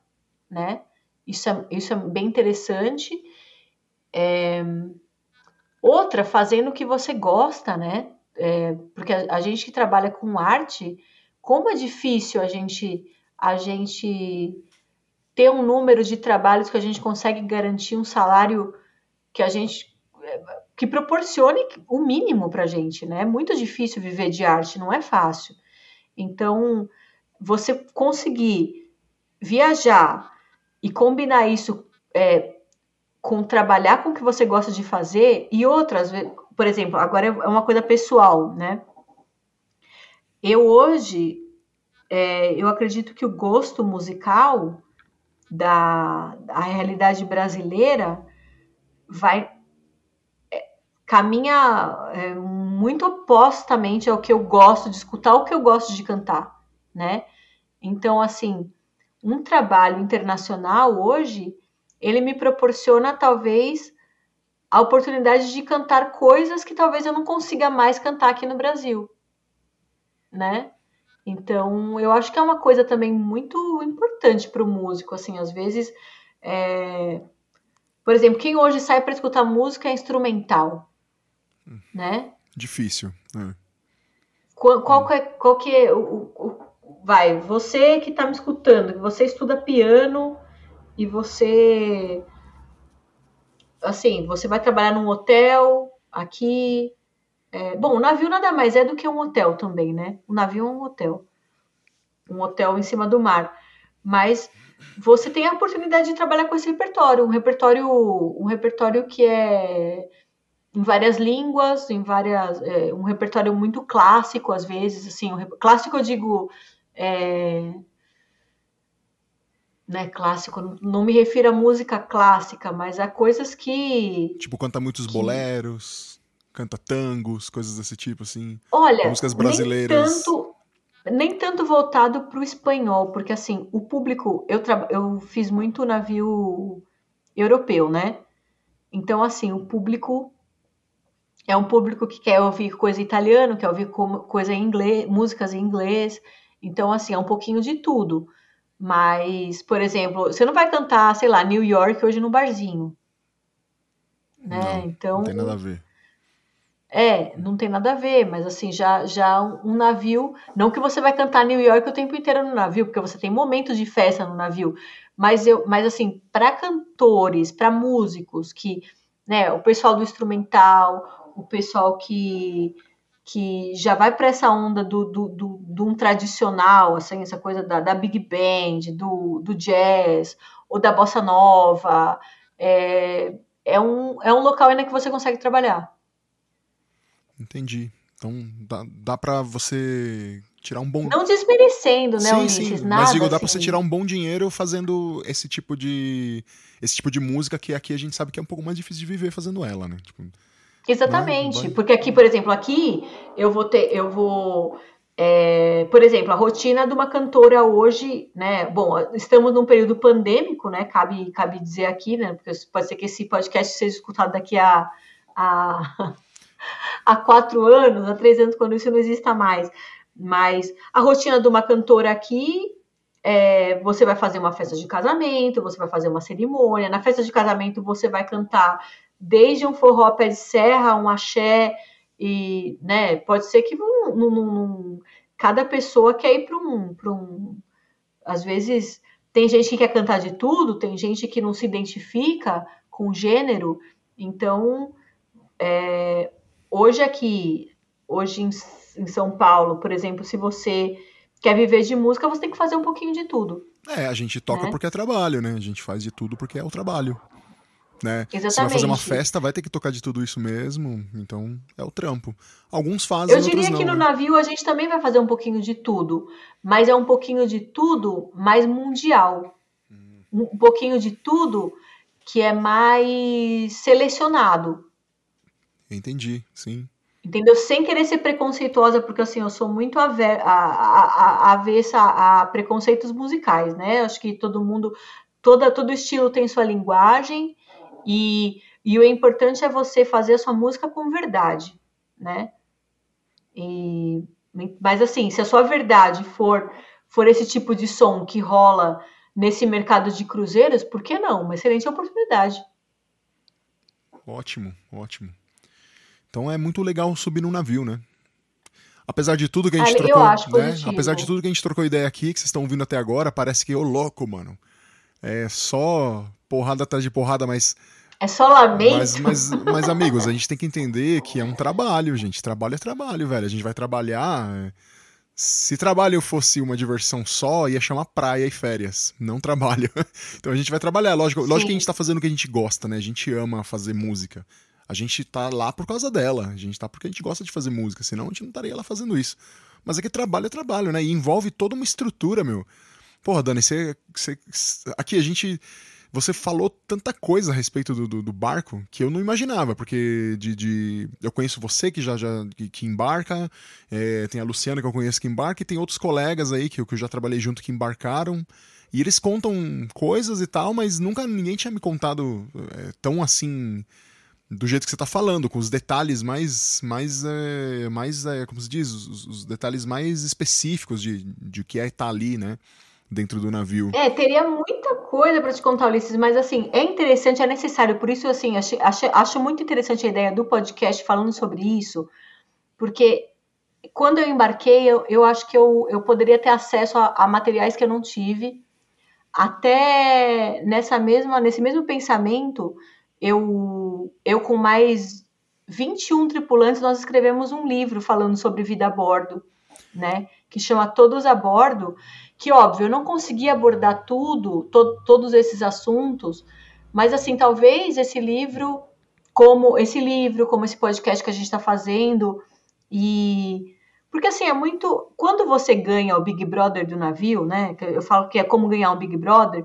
né? Isso é, isso é bem interessante. É, outra, fazendo o que você gosta, né? É, porque a, a, gente que trabalha com arte, como é difícil a gente, a gente ter um número de trabalhos que a gente consegue garantir um salário que a gente que proporcione o mínimo para a gente, né? É muito difícil viver de arte, não é fácil. Então, você conseguir viajar e combinar isso é, com trabalhar com o que você gosta de fazer e outras, por exemplo, agora é uma coisa pessoal, né? Eu hoje, é, eu acredito que o gosto musical da, da realidade brasileira vai é, caminha é, muito opostamente ao que eu gosto de escutar, o que eu gosto de cantar, né? Então, assim, um trabalho internacional hoje, ele me proporciona talvez a oportunidade de cantar coisas que talvez eu não consiga mais cantar aqui no Brasil, né? Então, eu acho que é uma coisa também muito importante para o músico, assim, às vezes, é... por exemplo, quem hoje sai para escutar música é instrumental, hum. né? Difícil. É. Qual, qual, que é, qual que é o, o, vai, você que está me escutando, você estuda piano e você assim, você vai trabalhar num hotel aqui. É, bom, o navio nada mais é do que um hotel também, né? O navio é um hotel. Um hotel em cima do mar. Mas você tem a oportunidade de trabalhar com esse repertório, um repertório, um repertório que é em várias línguas, em várias, é, um repertório muito clássico às vezes, assim, um, clássico eu digo é, né, clássico, não me refiro a música clássica, mas a coisas que. Tipo, canta muitos que... boleros, canta tangos, coisas desse tipo, assim. Olha, músicas brasileiras. Nem tanto, nem tanto voltado para o espanhol, porque assim, o público. Eu, eu fiz muito navio europeu, né? Então, assim, o público é um público que quer ouvir coisa italiana, quer ouvir coisa em inglês, músicas em inglês. Então, assim, é um pouquinho de tudo. Mas, por exemplo, você não vai cantar, sei lá, New York hoje no barzinho. Né? Não, então, não tem nada a ver. É, não tem nada a ver, mas assim, já, já um navio. Não que você vai cantar New York o tempo inteiro no navio, porque você tem momentos de festa no navio. Mas eu, mas assim, para cantores, para músicos que, né, o pessoal do instrumental, o pessoal que que já vai para essa onda do, do, do, do, um tradicional, assim, essa coisa da, da big band, do, do jazz ou da bossa nova, é, é, um, é um local ainda que você consegue trabalhar. Entendi. Então dá, dá para você tirar um bom. Não desmerecendo, né, sim, Ulisses? Sim, nada, mas digo, dá assim. para você tirar um bom dinheiro fazendo esse tipo de esse tipo de música que aqui a gente sabe que é um pouco mais difícil de viver fazendo ela, né? Tipo, Exatamente, porque aqui, por exemplo, aqui eu vou ter, eu vou, é, por exemplo, a rotina de uma cantora hoje, né? Bom, estamos num período pandêmico, né? Cabe, cabe dizer aqui, né? Porque pode ser que esse podcast seja escutado daqui a, a, a quatro anos, a três anos, quando isso não exista mais. Mas a rotina de uma cantora aqui é, você vai fazer uma festa de casamento, você vai fazer uma cerimônia. Na festa de casamento, você vai cantar desde um forró pé de serra, um axé, e né, pode ser que num, num, num, cada pessoa quer ir para um, um. Às vezes tem gente que quer cantar de tudo, tem gente que não se identifica com gênero. Então, é, hoje aqui, hoje em, em São Paulo, por exemplo, se você quer viver de música, você tem que fazer um pouquinho de tudo. É, a gente toca né? porque é trabalho, né? A gente faz de tudo porque é o trabalho né? Exatamente. Se vai fazer uma festa, vai ter que tocar de tudo isso mesmo. Então, é o trampo. Alguns fazem, Eu diria não, que no né? navio a gente também vai fazer um pouquinho de tudo. Mas é um pouquinho de tudo mais mundial. Hum. Um pouquinho de tudo que é mais selecionado. Entendi, sim. Entendeu? Sem querer ser preconceituosa, porque assim, eu sou muito avessa a, a, preconceitos musicais, né? Acho que todo mundo, toda, todo estilo tem sua linguagem e, e o importante é você fazer a sua música com verdade, né? E, mas assim, se a sua verdade for, for esse tipo de som que rola nesse mercado de cruzeiros, por que não? Uma excelente oportunidade. Ótimo, ótimo. Então é muito legal subir num navio, né? Apesar de tudo que a gente trocou, né? Apesar de tudo que a gente trocou ideia aqui, que vocês estão ouvindo até agora, parece que ô louco, mano. É só porrada atrás de porrada, mas é só lamento. Mas, mas, mas, amigos, a gente tem que entender que é um trabalho, gente. Trabalho é trabalho, velho. A gente vai trabalhar. Se trabalho fosse uma diversão só, ia chamar praia e férias, não trabalho. então a gente vai trabalhar. Lógico, lógico que a gente tá fazendo o que a gente gosta, né? A gente ama fazer música. A gente tá lá por causa dela. A gente tá porque a gente gosta de fazer música, senão a gente não estaria lá fazendo isso. Mas é que trabalho é trabalho, né? E envolve toda uma estrutura, meu. Porra, Dani, você, aqui a gente você falou tanta coisa a respeito do, do, do, barco que eu não imaginava, porque de, de eu conheço você que já, já que, que embarca, é, tem a Luciana que eu conheço que embarca, e tem outros colegas aí que, que eu já trabalhei junto que embarcaram. E eles contam coisas e tal, mas nunca ninguém tinha me contado é, tão assim do jeito que você está falando, com os detalhes mais, mais, é, mais é, como se diz, os, os, detalhes mais específicos de, de que é estar tá ali, né, dentro do navio. É, teria muita coisa para te contar, Ulisses, mas assim, é interessante, é necessário, por isso, assim, acho, acho, acho muito interessante a ideia do podcast falando sobre isso, porque quando eu embarquei, eu, eu acho que eu, eu poderia ter acesso a, a materiais que eu não tive, até nessa mesma, nesse mesmo pensamento, eu, eu com mais 21 tripulantes, nós escrevemos um livro falando sobre vida a bordo, né? Que chama Todos a Bordo, que óbvio, eu não consegui abordar tudo, to, todos esses assuntos, mas assim, talvez esse livro, como esse livro, como esse podcast que a gente está fazendo, e porque assim, é muito. Quando você ganha o Big Brother do navio, né? Eu falo que é como ganhar um Big Brother,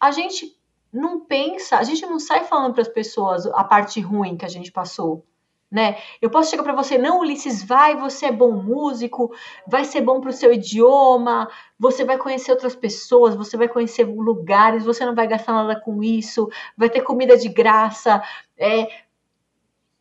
a gente não pensa, a gente não sai falando para as pessoas a parte ruim que a gente passou, né? Eu posso chegar para você, não, Ulisses, vai, você é bom músico, vai ser bom para o seu idioma, você vai conhecer outras pessoas, você vai conhecer lugares, você não vai gastar nada com isso, vai ter comida de graça, é,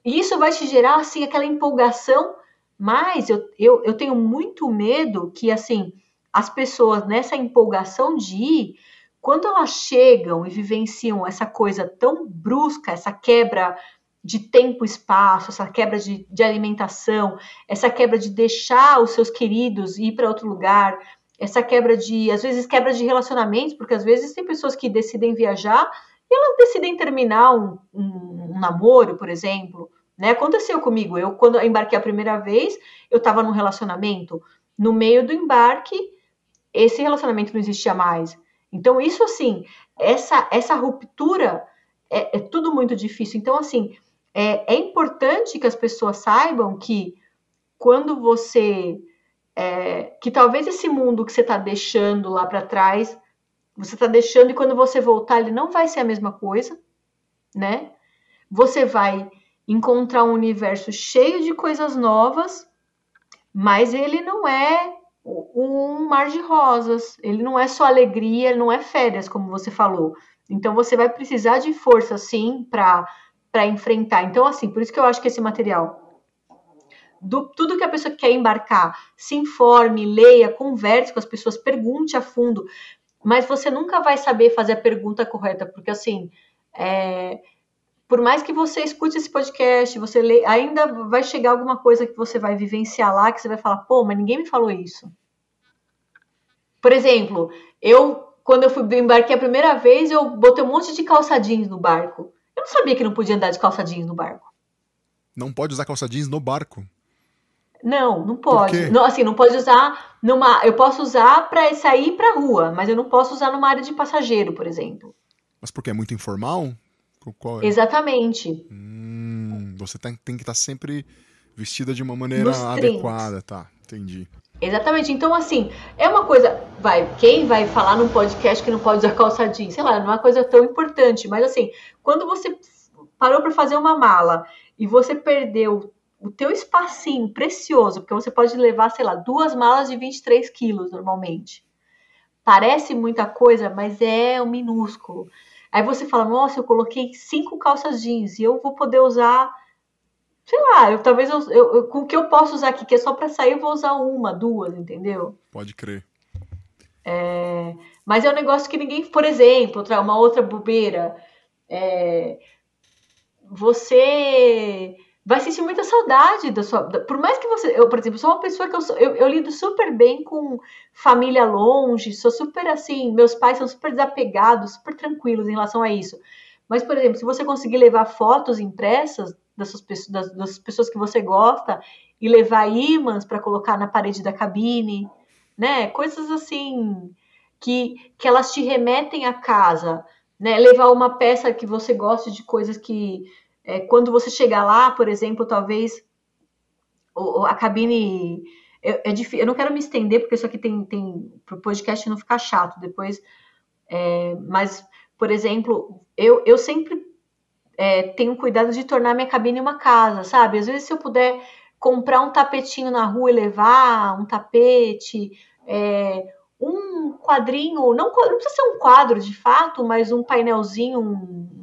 isso vai te gerar assim aquela empolgação, mas eu, eu, eu tenho muito medo que assim as pessoas nessa empolgação de ir quando elas chegam e vivenciam essa coisa tão brusca, essa quebra de tempo e espaço, essa quebra de, de alimentação, essa quebra de deixar os seus queridos ir para outro lugar, essa quebra de, às vezes, quebra de relacionamentos, porque às vezes tem pessoas que decidem viajar e elas decidem terminar um, um, um namoro, por exemplo. Né? Aconteceu comigo. Eu, quando embarquei a primeira vez, eu estava num relacionamento. No meio do embarque, esse relacionamento não existia mais. Então, isso assim, essa, essa ruptura é, é tudo muito difícil. Então, assim, é, é, importante que as pessoas saibam que quando você. É, que talvez esse mundo que você está deixando lá para trás, você está deixando e quando você voltar, ele não vai ser a mesma coisa, né? Você vai encontrar um universo cheio de coisas novas, mas ele não é um mar de rosas. Ele não é só alegria, ele não é férias, como você falou. Então você vai precisar de força, sim, para enfrentar. Então, assim, por isso que eu acho que esse material. Do, tudo que a pessoa quer embarcar, se informe, leia, converse com as pessoas, pergunte a fundo. Mas você nunca vai saber fazer a pergunta correta, porque assim, é, por mais que você escute esse podcast, você lê, ainda vai chegar alguma coisa que você vai vivenciar lá que você vai falar, pô, mas ninguém me falou isso. Por exemplo, eu quando eu fui embarquei a primeira vez, eu botei um monte de calça jeans no barco. Eu não sabia que não podia andar de calça jeans no barco. Não pode usar calça jeans no barco? Não, não pode. Não, assim, não pode usar numa. Eu posso usar para sair para rua, mas eu não posso usar numa área de passageiro, por exemplo. Mas porque é muito informal? É? Exatamente. Hum, você tem, tem que estar tá sempre vestida de uma maneira adequada, tá? Entendi. Exatamente. Então, assim, é uma coisa. Vai, quem vai falar num podcast que não pode usar calça jeans? Sei lá, não é uma coisa tão importante. Mas, assim, quando você parou para fazer uma mala e você perdeu o teu espacinho precioso, porque você pode levar, sei lá, duas malas de 23 quilos normalmente. Parece muita coisa, mas é um minúsculo. Aí você fala, nossa, eu coloquei cinco calças jeans e eu vou poder usar, sei lá, eu talvez eu, eu, com o que eu posso usar aqui, que é só para sair, eu vou usar uma, duas, entendeu? Pode crer. É, mas é um negócio que ninguém, por exemplo, uma outra bobeira. É, você vai sentir muita saudade da sua. Da, por mais que você. Eu, por exemplo, sou uma pessoa que eu, eu, eu, lido super bem com família longe, sou super assim. Meus pais são super desapegados, super tranquilos em relação a isso. Mas, por exemplo, se você conseguir levar fotos impressas das, das, das pessoas que você gosta e levar ímãs para colocar na parede da cabine, né? Coisas assim que, que elas te remetem à casa, né? Levar uma peça que você goste de coisas que é, quando você chegar lá, por exemplo, talvez o, a cabine. É, é difícil, eu não quero me estender, porque isso aqui tem, tem para o podcast não ficar chato depois. É, mas, por exemplo, eu, eu sempre é, tenho cuidado de tornar minha cabine uma casa, sabe? Às vezes, se eu puder comprar um tapetinho na rua e levar um tapete, é, um quadrinho, não, não, precisa ser um quadro de fato, mas um painelzinho, um,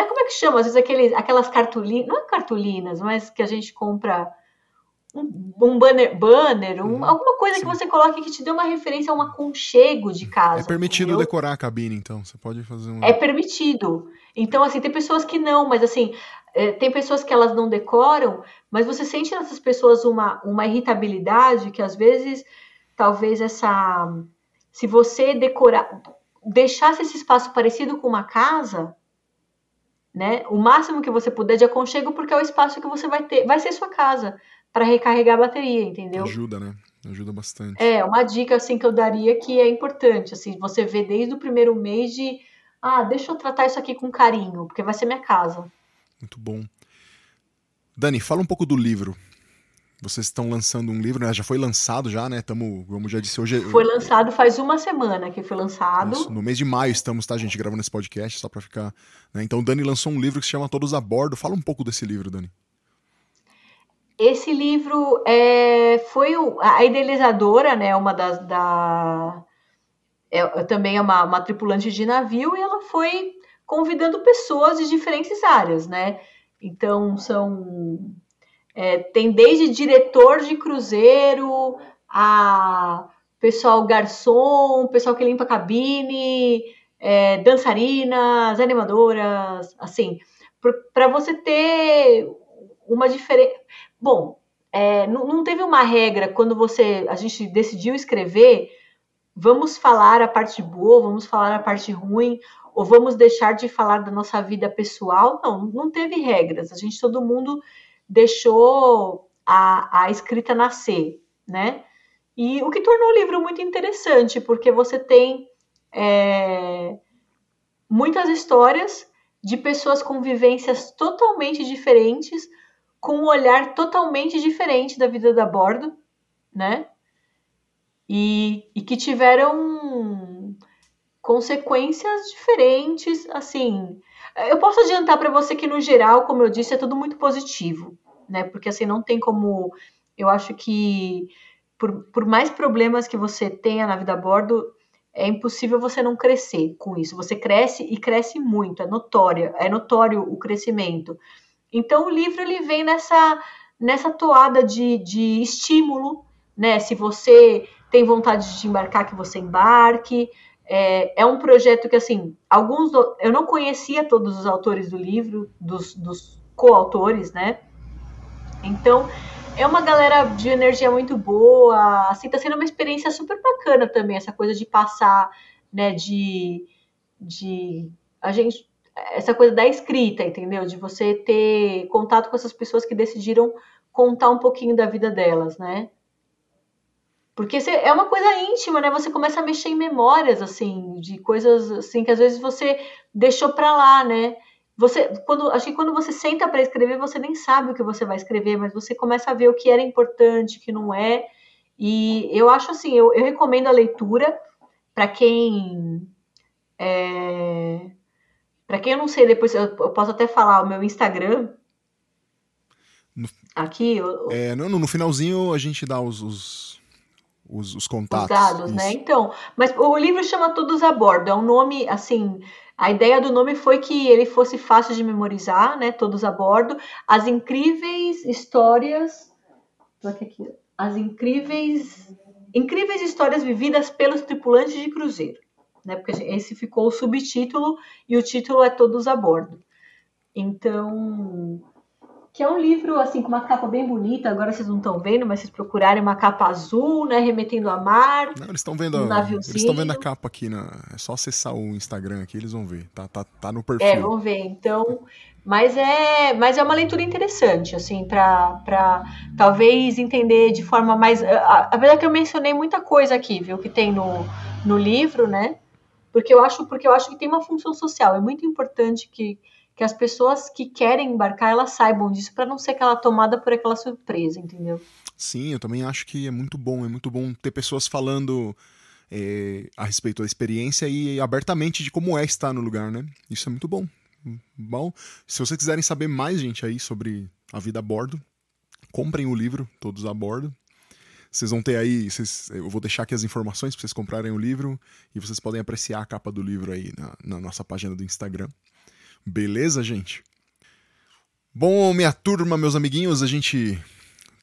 né? Como é que chama? Às vezes aqueles, aquelas cartolinas, não é cartolinas, mas que a gente compra um, um banner, banner um, uhum. alguma coisa Sim. que você coloque que te dê uma referência a um aconchego de casa. É permitido entendeu? decorar a cabine, então. Você pode fazer um. É permitido. Então, assim, tem pessoas que não, mas assim, é, tem pessoas que elas não decoram, mas você sente nessas pessoas uma, uma irritabilidade que às vezes, talvez essa. Se você decorar, deixasse esse espaço parecido com uma casa, né? O máximo que você puder de aconchego, porque é o espaço que você vai ter, vai ser sua casa para recarregar a bateria, entendeu? Ajuda, né? Ajuda bastante. É, uma dica assim que eu daria que é importante, assim, você vê desde o primeiro mês de, ah, deixa eu tratar isso aqui com carinho, porque vai ser minha casa. Muito bom. Dani, fala um pouco do livro. Vocês estão lançando um livro, né? Já foi lançado já, né? Tamo, como já disse hoje. Foi lançado faz uma semana que foi lançado. Isso, no mês de maio estamos, tá, gente, gravando esse podcast, só para ficar. Né? Então, Dani lançou um livro que se chama Todos a Bordo. Fala um pouco desse livro, Dani. Esse livro é, foi o, a idealizadora, né? Uma das. Da, é, também é uma, uma tripulante de navio e ela foi convidando pessoas de diferentes áreas, né? Então, são é, tem desde diretor de cruzeiro a pessoal garçom, pessoal que limpa cabine, é, dançarinas, animadoras, assim, para você ter uma diferença. Bom, é, não, não, teve uma regra quando você a gente decidiu escrever. Vamos falar a parte boa, vamos falar a parte ruim, ou vamos deixar de falar da nossa vida pessoal? Não, não teve regras. A gente todo mundo deixou a, a escrita nascer, né? E o que tornou o livro muito interessante, porque você tem é, muitas histórias de pessoas com vivências totalmente diferentes, com um olhar totalmente diferente da vida da bordo, né? E, e que tiveram consequências diferentes, assim. Eu posso adiantar para você que, no geral, como eu disse, é tudo muito positivo, né? Porque assim, não tem como. Eu acho que por, por mais problemas que você tenha na vida a bordo, é impossível você não crescer com isso. Você cresce e cresce muito, é notório, é notório o crescimento. Então o livro ele vem nessa nessa toada de, de estímulo, né? Se você tem vontade de embarcar, que você embarque. É, é um projeto que, assim, alguns. Eu não conhecia todos os autores do livro, dos, dos coautores, né? Então, é uma galera de energia muito boa, assim, tá sendo uma experiência super bacana também, essa coisa de passar, né, de, de a gente, essa coisa da escrita, entendeu? De você ter contato com essas pessoas que decidiram contar um pouquinho da vida delas, né? Porque é uma coisa íntima, né? Você começa a mexer em memórias, assim, de coisas assim que às vezes você deixou para lá, né? Você, quando, acho que quando você senta para escrever, você nem sabe o que você vai escrever, mas você começa a ver o que era importante, o que não é. E eu acho assim, eu, eu recomendo a leitura para quem é, para quem eu não sei, depois eu, eu posso até falar o meu Instagram, No, Aqui? Eu... É, no, no finalzinho a gente dá os, os, os, os contatos. Os dados, né? Isso. né? Então, mas o livro chama Todos a Bordo. É um nome, assim, a ideia do nome foi que ele fosse fácil de memorizar, né? Todos a bordo. As incríveis histórias. As incríveis, incríveis histórias vividas pelos tripulantes de cruzeiro, né? Porque esse ficou o subtítulo e o título é Todos a bordo. Então, que é um livro assim com uma capa bem bonita. Agora vocês não estão vendo, mas vocês procurarem uma capa azul, né, remetendo a mar. Não, eles estão vendo, um eles estão vendo a capa aqui na, é só acessar o Instagram aqui, eles vão ver. Tá, tá, tá no perfil. É, vão ver. Então, mas é, mas é uma leitura interessante, assim, para talvez entender de forma mais. Apesar que eu mencionei muita coisa aqui, viu, que tem no, no livro, né? Porque eu acho, porque eu acho que tem uma função social. É muito importante que que as pessoas que querem embarcar elas saibam disso para não ser aquela tomada por aquela surpresa, entendeu? Sim, eu também acho que é muito bom, é muito bom ter pessoas falando é, a respeito da experiência e abertamente de como é estar no lugar, né? Isso é muito bom. Bom, se vocês quiserem saber mais, gente, aí sobre a vida a bordo, comprem o livro, todos a bordo. Vocês vão ter aí, vocês, eu vou deixar aqui as informações para vocês comprarem o livro e vocês podem apreciar a capa do livro aí na, na nossa página do Instagram. Beleza, gente? Bom, minha turma, meus amiguinhos, a gente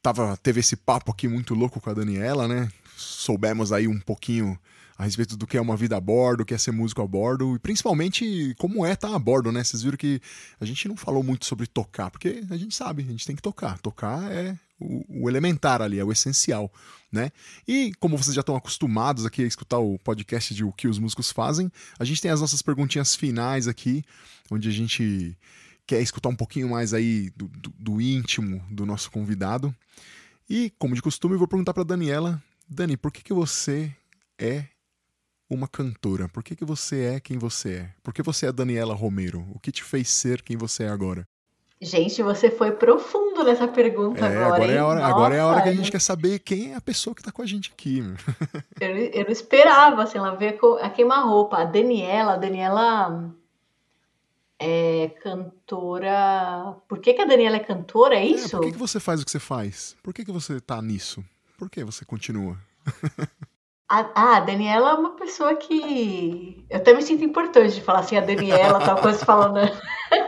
tava, teve esse papo aqui muito louco com a Daniela, né? Soubemos aí um pouquinho a respeito do que é uma vida a bordo, o que é ser músico a bordo e principalmente como é estar a bordo, né? Vocês viram que a gente não falou muito sobre tocar, porque a gente sabe, a gente tem que tocar. Tocar é o, elementar ali, é o essencial, né? E como vocês já estão acostumados aqui a escutar o podcast de O que os músicos fazem, a gente tem as nossas perguntinhas finais aqui, onde a gente quer escutar um pouquinho mais aí do, do, do íntimo do nosso convidado. E, como de costume, eu vou perguntar para Daniela, Dani, por que, que você é uma cantora? Por que, que você é quem você é? Por que você é Daniela Romero? O que te fez ser quem você é agora? Gente, você foi profundo nessa pergunta é, agora. Agora é, a hora, agora é a hora que a gente quer saber quem é a pessoa que está com a gente aqui. eu, eu não esperava, assim, ela veio a queima-roupa. A Daniela, a Daniela é cantora. Por que, que a Daniela é cantora? É isso? É, por que, que você faz o que você faz? Por que, que você está nisso? Por que você continua? Ah, a Daniela é uma pessoa que. Eu até me sinto importante de falar assim, a Daniela, tal coisa falando.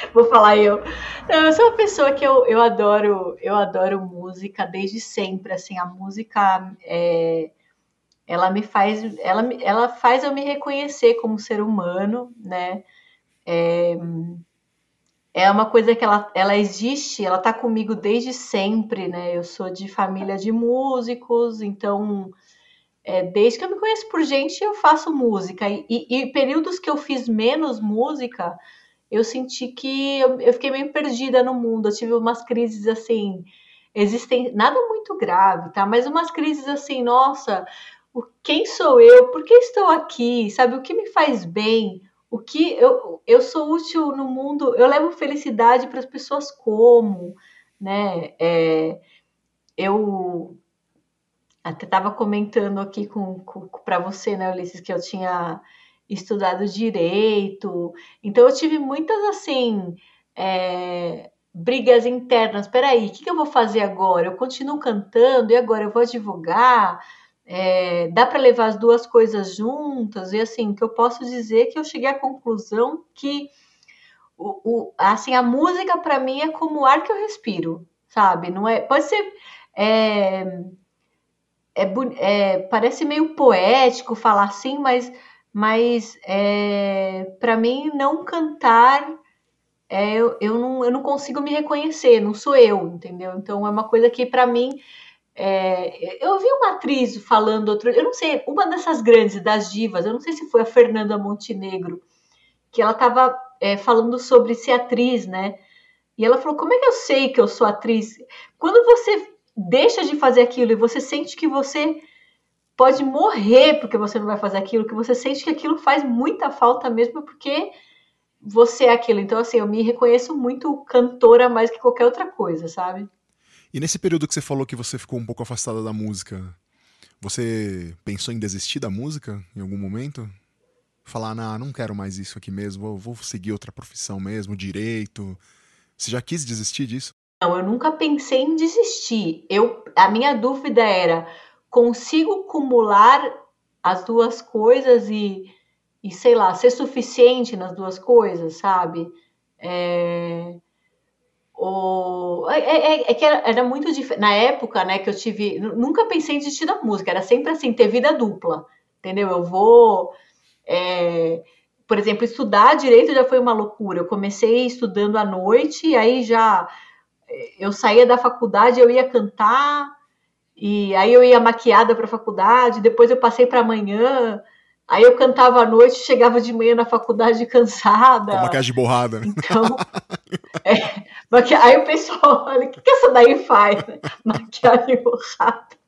Vou falar eu. Não, eu sou uma pessoa que eu, eu adoro, eu adoro música desde sempre. Assim, a música é, ela me faz, ela, ela faz eu me reconhecer como ser humano, né? É, é uma coisa que ela, ela existe, ela tá comigo desde sempre, né? Eu sou de família de músicos, então é, desde que eu me conheço por gente, eu faço música. E, e, e, períodos que eu fiz menos música, eu senti que eu, eu, fiquei meio perdida no mundo. Eu tive umas crises assim, existem nada muito grave, tá? Mas umas crises assim, nossa, o, quem sou eu? Por que estou aqui? Sabe, o que me faz bem? O que eu, eu sou útil no mundo? Eu levo felicidade para as pessoas como, né? É, eu até estava comentando aqui com, com para você, né, Ulisses, que eu tinha estudado direito. Então eu tive muitas assim é, brigas internas. Peraí, o que, que eu vou fazer agora? Eu continuo cantando e agora eu vou advogar? É, dá para levar as duas coisas juntas? E assim, que eu posso dizer que eu cheguei à conclusão que o, o assim a música para mim é como o ar que eu respiro, sabe? Não é? Pode ser é, é, é, parece meio poético falar assim, mas, mas é, para mim não cantar é, eu, eu, não, eu não consigo me reconhecer, não sou eu, entendeu? Então é uma coisa que para mim é, eu vi uma atriz falando outro, eu não sei, uma dessas grandes das divas, eu não sei se foi a Fernanda Montenegro, que ela estava é, falando sobre ser atriz, né? E ela falou: Como é que eu sei que eu sou atriz? Quando você deixa de fazer aquilo e você sente que você pode morrer porque você não vai fazer aquilo, que você sente que aquilo faz muita falta mesmo porque você é aquilo. Então, assim, eu me reconheço muito cantora mais que qualquer outra coisa, sabe? E nesse período que você falou que você ficou um pouco afastada da música, você pensou em desistir da música em algum momento? Falar, não, não quero mais isso aqui mesmo, vou, seguir outra profissão mesmo, direito. Você já quis desistir disso? eu nunca pensei em desistir. Eu, a minha dúvida era: consigo acumular as duas coisas e, e sei lá, ser suficiente nas duas coisas, sabe? É, o, é, é, é que era, era muito diferente. Na época, né, que eu tive. Nunca pensei em desistir da música, era sempre assim, ter vida dupla. Entendeu? Eu vou. É, por exemplo, estudar direito já foi uma loucura. Eu comecei estudando à noite, aí já eu saía da faculdade, eu ia cantar, e aí eu ia maquiada para a faculdade, depois eu passei para amanhã, aí eu cantava à noite, chegava de manhã na faculdade cansada. Com maquiagem borrada. Né? Então, é, aí o pessoal olha, o que, que essa daí faz? Maquiagem borrada.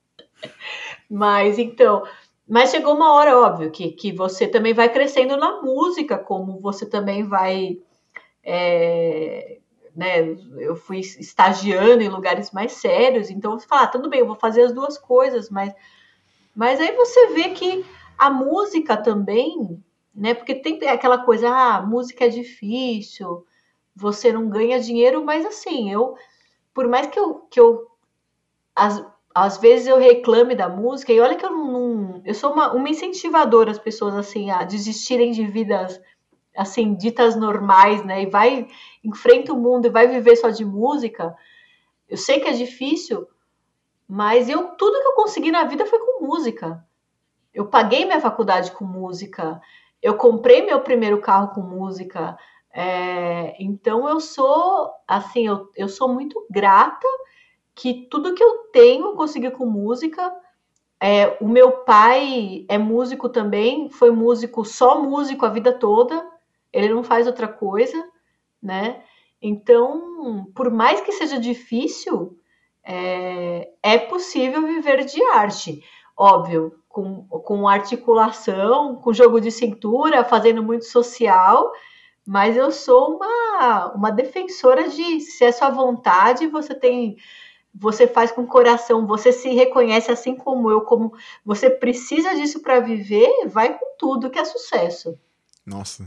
Mas então, mas chegou uma hora, óbvio, que, que você também vai crescendo na música, como você também vai é, né, eu fui estagiando em lugares mais sérios, então você fala, ah, tudo bem, eu vou fazer as duas coisas, mas, mas aí você vê que a música também, né, porque tem aquela coisa, ah, música é difícil, você não ganha dinheiro, mas assim, eu, por mais que eu, que eu às, às vezes eu reclame da música, e olha que eu não, eu sou uma, uma incentivadora às pessoas, assim, a desistirem de vidas assim, ditas normais, né? E vai, enfrenta o mundo e vai viver só de música. Eu sei que é difícil, mas eu tudo que eu consegui na vida foi com música. Eu paguei minha faculdade com música, eu comprei meu primeiro carro com música. É, então eu sou assim, eu, eu sou muito grata que tudo que eu tenho eu consegui com música. É, o meu pai é músico também, foi músico, só músico a vida toda ele não faz outra coisa, né? Então, por mais que seja difícil, é, é possível viver de arte. Óbvio, com, com articulação, com jogo de cintura, fazendo muito social, mas eu sou uma, uma defensora de se é sua vontade, você tem. Você faz com coração, você se reconhece assim como eu, como você precisa disso para viver, vai com tudo que é sucesso. Nossa,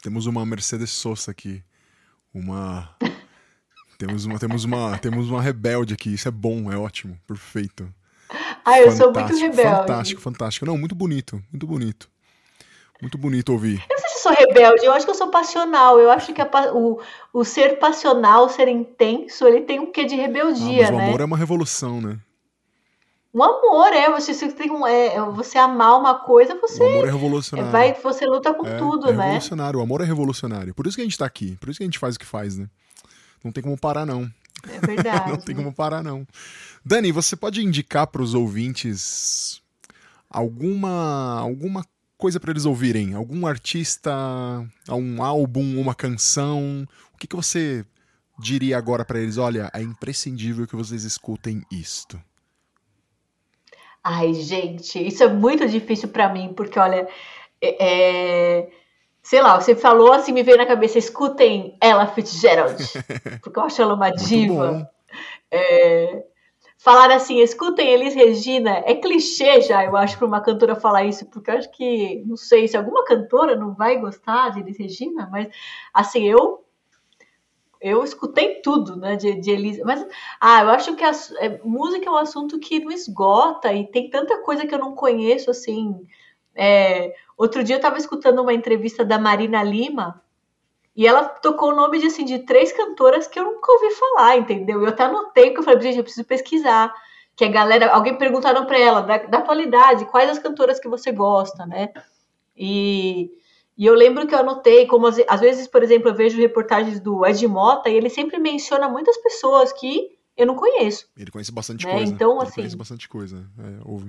temos uma Mercedes Sosa aqui. Uma. temos uma, temos uma, temos uma rebelde aqui. Isso é bom, é ótimo, perfeito. Ah, eu fantástico, sou muito rebelde. Fantástico, fantástico. Não, muito bonito, muito bonito. Muito bonito ouvir. Eu não sei se sou rebelde, eu acho que eu sou passional. Eu acho que a, o, o ser passional, o ser intenso, ele tem um quê de rebeldia, ah, mas né? o amor é uma revolução, né? Um amor, é. Você, você tem um, é, é, você amar uma coisa, você. O amor é revolucionário. Vai, você luta com é, tudo, é né? revolucionário. O amor é revolucionário. Por isso que a gente tá aqui. Por isso que a gente faz o que faz, né? Não tem como parar, não. É verdade. não tem como parar, não. Dani, você pode indicar para os ouvintes alguma, alguma coisa para eles ouvirem? Algum artista, um álbum, uma canção? O que, que você diria agora para eles? Olha, é imprescindível que vocês escutem isto. Ai, gente, isso é muito difícil para mim, porque olha, é, é, sei lá, você falou assim, me veio na cabeça, escutem Ella Fitzgerald, porque eu acho ela uma diva. É, falar assim, escutem Elis Regina, é clichê já, eu acho, para uma cantora falar isso, porque eu acho que, não sei, se alguma cantora não vai gostar de Elis Regina, mas assim, eu eu escutei tudo, né, de, de Elisa. Mas, ah, eu acho que a, é, música é um assunto que não esgota e tem tanta coisa que eu não conheço, assim. É, outro dia eu estava escutando uma entrevista da Marina Lima e ela tocou o nome de, assim, de três cantoras que eu nunca ouvi falar, entendeu? Eu até anotei, que eu falei, gente, eu preciso pesquisar. Que a galera, alguém perguntaram para ela, da, da atualidade, quais as cantoras que você gosta, né? E e eu lembro que eu anotei, como às, às vezes, por exemplo, eu vejo reportagens do Ed Mota e ele sempre menciona muitas pessoas que eu não conheço. Ele conhece bastante né? coisa. Então, ele assim. conhece bastante coisa.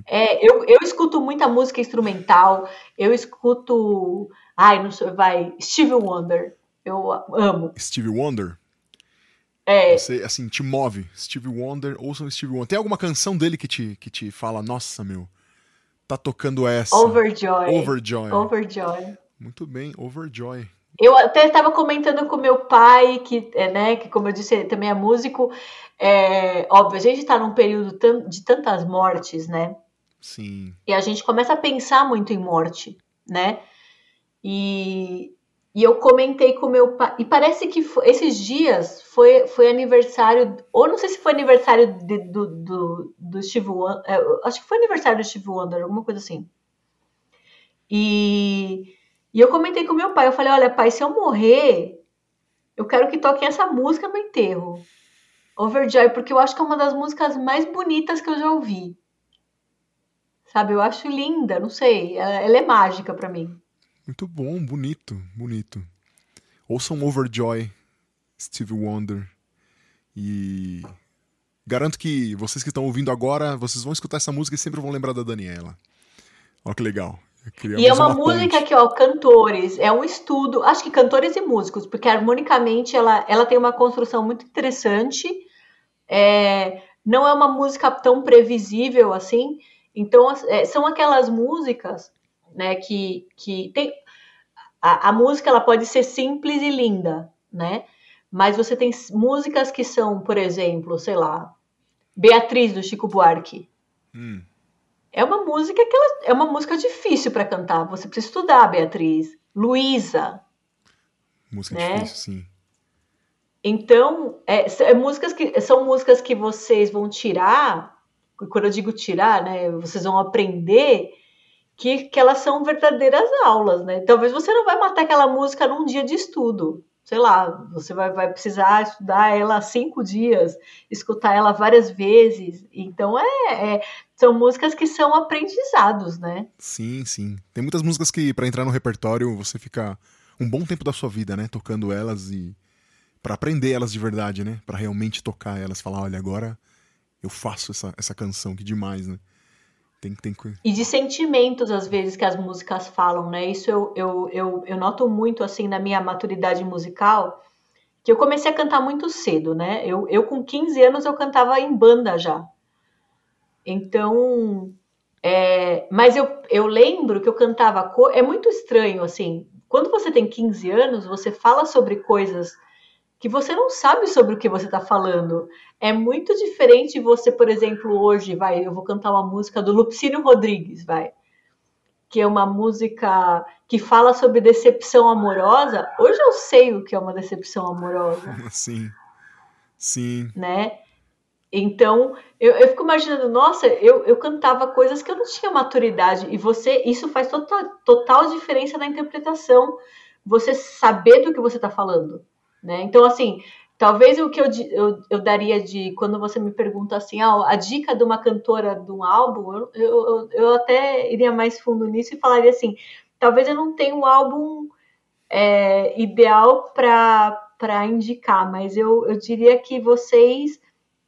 É, é eu, eu escuto muita música instrumental, eu escuto. Ai, não sei, vai. Stevie Wonder. Eu amo. Stevie Wonder? É. Você, assim, te move. Stevie Wonder, ouçam Stevie Wonder. Tem alguma canção dele que te, que te fala, nossa, meu, tá tocando essa? Overjoy. Overjoy. Overjoy. Muito bem, Overjoy. Eu até estava comentando com meu pai, que, é, né, que como eu disse, ele também é músico. É, óbvio, a gente está num período de tantas mortes, né? Sim. E a gente começa a pensar muito em morte, né? E, e eu comentei com meu pai. E parece que foi, esses dias foi, foi aniversário. Ou não sei se foi aniversário de, do, do, do Steve Wonder. É, acho que foi aniversário do Steve Wonder, alguma coisa assim. E, e eu comentei com meu pai. Eu falei: Olha, pai, se eu morrer, eu quero que toquem essa música no enterro. Overjoy, porque eu acho que é uma das músicas mais bonitas que eu já ouvi. Sabe, eu acho linda, não sei. Ela, é mágica para mim. Muito bom, bonito, bonito. Ouçam Overjoy, Steve Wonder. E garanto que vocês que estão ouvindo agora, vocês vão escutar essa música e sempre vão lembrar da Daniela. Olha que legal. E é uma, uma música ponte. que, ó, cantores, é um estudo, acho que cantores e músicos, porque harmonicamente ela, ela tem uma construção muito interessante, é, não é uma música tão previsível assim, então é, são aquelas músicas né? Que, que tem a, a música ela pode ser simples e linda, né? Mas você tem músicas que são, por exemplo, sei lá, Beatriz do Chico Buarque. Hum. É uma música que ela, é uma música difícil para cantar. Você precisa estudar Beatriz, Luísa. Música né? difícil, sim. Então, é, é, músicas que são músicas que vocês vão tirar. Quando eu digo tirar, né, vocês vão aprender que, que elas são verdadeiras aulas, né? Talvez você não vai matar aquela música num dia de estudo. Sei lá, você vai, vai precisar estudar ela cinco dias, escutar ela várias vezes. Então, é, é são músicas que são aprendizados, né? Sim, sim. Tem muitas músicas que, para entrar no repertório, você fica um bom tempo da sua vida, né? Tocando elas e. para aprender elas de verdade, né? Para realmente tocar elas. Falar, olha, agora eu faço essa, essa canção, que demais, né? Tem, tem... E de sentimentos, às vezes, que as músicas falam, né? Isso eu, eu, eu, eu noto muito, assim, na minha maturidade musical, que eu comecei a cantar muito cedo, né? Eu, eu com 15 anos, eu cantava em banda já. Então, é, mas eu, eu lembro que eu cantava... É muito estranho, assim, quando você tem 15 anos, você fala sobre coisas que você não sabe sobre o que você está falando. É muito diferente você, por exemplo, hoje, vai, eu vou cantar uma música do Lupicínio Rodrigues, vai, que é uma música que fala sobre decepção amorosa. Hoje eu sei o que é uma decepção amorosa. Sim, sim. Né? Então, eu, eu fico imaginando, nossa, eu, eu cantava coisas que eu não tinha maturidade, e você, isso faz total, total diferença na interpretação, você saber do que você está falando. Né? Então, assim, talvez o que eu, eu, eu, daria de quando você me pergunta assim, ah, a dica de uma cantora de um álbum, eu, eu, eu até iria mais fundo nisso e falaria assim, talvez eu não tenha um álbum é, ideal para indicar, mas eu, eu diria que vocês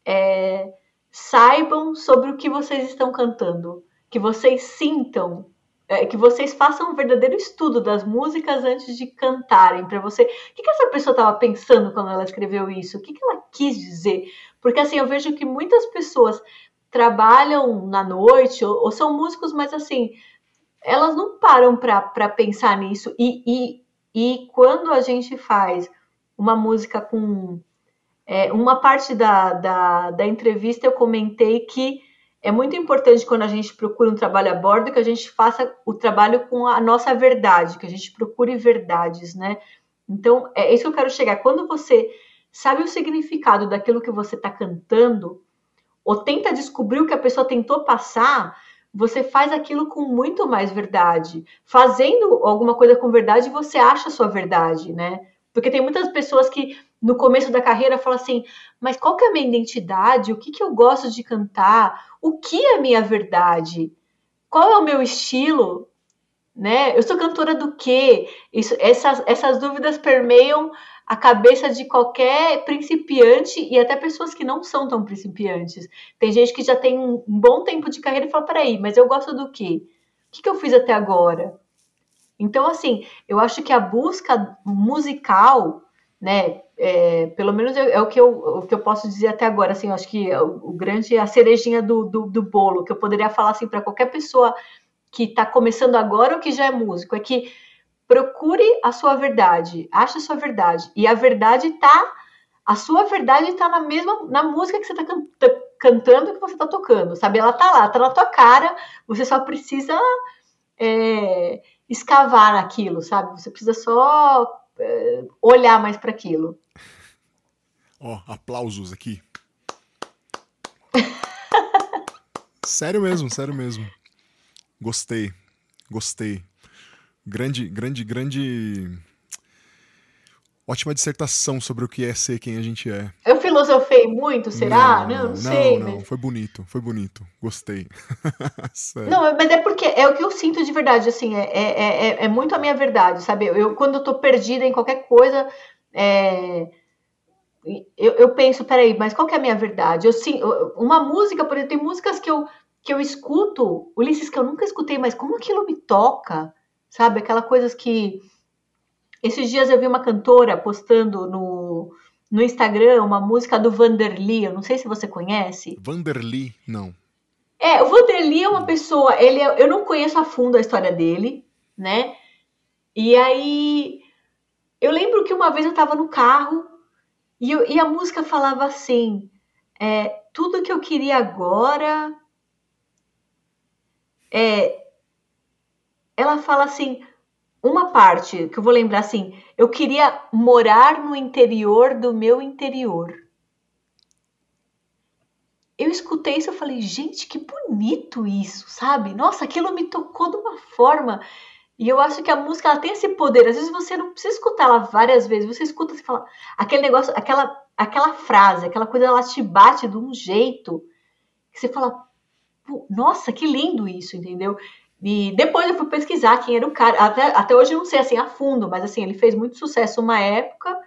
é, saibam sobre o que vocês estão cantando, que vocês sintam é, que vocês façam um verdadeiro estudo das músicas antes de cantarem, para você. O que, que essa pessoa estava pensando quando ela escreveu isso? O que, que ela quis dizer? Porque assim, eu vejo que muitas pessoas trabalham na noite ou, ou são músicos, mas assim, elas não param para pensar nisso. E, e, e quando a gente faz uma música com. É, uma parte da, da, da entrevista eu comentei que é muito importante quando a gente procura um trabalho a bordo que a gente faça o trabalho com a nossa verdade, que a gente procure verdades, né? Então, é isso que eu quero chegar. Quando você sabe o significado daquilo que você está cantando, ou tenta descobrir o que a pessoa tentou passar, você faz aquilo com muito mais verdade. Fazendo alguma coisa com verdade, você acha a sua verdade, né? Porque tem muitas pessoas que no começo da carreira falam assim: mas qual que é a minha identidade? O que, que eu gosto de cantar? O que é a minha verdade? Qual é o meu estilo? Né? Eu sou cantora do quê? Isso, essas, essas dúvidas permeiam a cabeça de qualquer principiante e até pessoas que não são tão principiantes. Tem gente que já tem um, um bom tempo de carreira e fala: peraí, mas eu gosto do quê? O que, que eu fiz até agora? Então, assim, eu acho que a busca musical, né, é, pelo menos é, é, o, que eu, o que eu posso dizer até agora, assim, acho que o, o grande, a cerejinha do, do, do, bolo, que eu poderia falar, assim, para qualquer pessoa que está começando agora ou que já é músico, é que procure a sua verdade, ache a sua verdade, e a verdade está, a sua verdade está na mesma, na música que você está can, cantando que você está tocando, sabe? Ela está lá, está na tua cara, você só precisa... É, escavar naquilo, sabe? Você precisa só olhar mais para aquilo. Ó, oh, aplausos aqui. sério mesmo, sério mesmo. Gostei, gostei. Grande, grande, grande ótima dissertação sobre o que é ser quem a gente é. Eu filosofei muito, será? Não, não, não sei. Não, mas... foi bonito, foi bonito. Gostei. não, mas é porque é o que eu sinto de verdade, assim, é, é, é, é muito a minha verdade, sabe? Eu, quando eu tô perdida em qualquer coisa, é... eu, eu penso, peraí, mas qual que é a minha verdade? Eu, sim, uma música, por exemplo, tem músicas que eu, que eu escuto, Ulisses, que eu nunca escutei, mas como aquilo me toca, sabe? Aquelas coisas que esses dias eu vi uma cantora postando no, no Instagram uma música do Vanderly, eu não sei se você conhece. Vanderly, não. É, o Vanderly é uma pessoa, ele é, eu não conheço a fundo a história dele, né? E aí eu lembro que uma vez eu estava no carro e, eu, e, a música falava assim: é, tudo que eu queria agora é. Ela fala assim: uma parte que eu vou lembrar assim, eu queria morar no interior do meu interior. Eu escutei isso e falei, gente, que bonito isso, sabe? Nossa, aquilo me tocou de uma forma. E eu acho que a música ela tem esse poder. Às vezes você não precisa escutar ela várias vezes. Você escuta e fala aquele negócio, aquela, aquela frase, aquela coisa, ela te bate de um jeito que você fala, nossa, que lindo isso, entendeu? E depois eu fui pesquisar quem era o cara. Até, até hoje eu não sei assim a fundo, mas assim, ele fez muito sucesso uma época,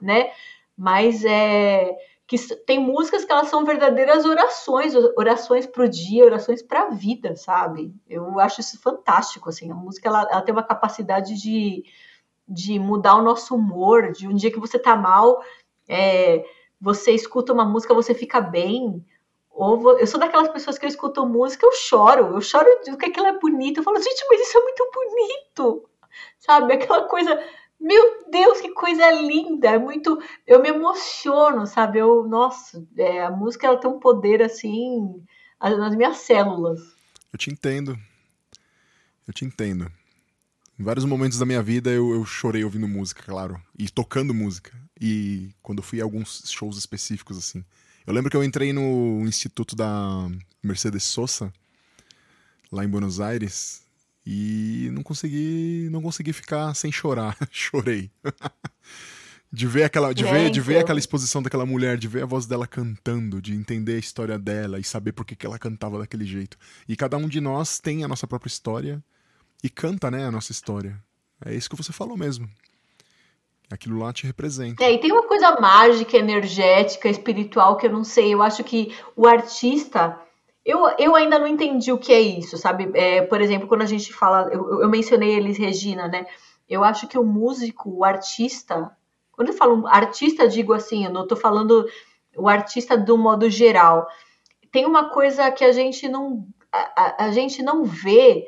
né? Mas é que tem músicas que elas são verdadeiras orações, orações para o dia, orações para a vida, sabe? Eu acho isso fantástico, assim. A música ela, ela, tem uma capacidade de, de mudar o nosso humor, de um dia que você tá mal, é, você escuta uma música, você fica bem, ou eu sou daquelas pessoas que eu escuto música, eu choro, eu choro do que aquilo é bonito. Eu falo, gente, mas isso é muito bonito, sabe? Aquela coisa, meu Deus, que coisa linda, é muito, eu me emociono, sabe? Eu, nossa, é, a música ela tem um poder assim nas minhas células. Eu te entendo, eu te entendo. Em vários momentos da minha vida eu, eu chorei ouvindo música, claro, e tocando música. E quando fui a alguns shows específicos assim. Eu lembro que eu entrei no instituto da Mercedes Sosa, lá em Buenos Aires, e não consegui, não consegui ficar sem chorar. Chorei. de ver aquela, de, ver, de ver aquela exposição daquela mulher, de ver a voz dela cantando, de entender a história dela e saber por que, que ela cantava daquele jeito. E cada um de nós tem a nossa própria história e canta, né, a nossa história. É isso que você falou mesmo. Aquilo lá te representa. É, e tem uma coisa mágica, energética, espiritual que eu não sei. Eu acho que o artista. Eu, eu ainda não entendi o que é isso, sabe? É, por exemplo, quando a gente fala. Eu, eu mencionei Elis Regina, né? Eu acho que o músico, o artista. Quando eu falo artista, digo assim, eu não tô falando o artista do modo geral. Tem uma coisa que a gente não. a, a, a gente não vê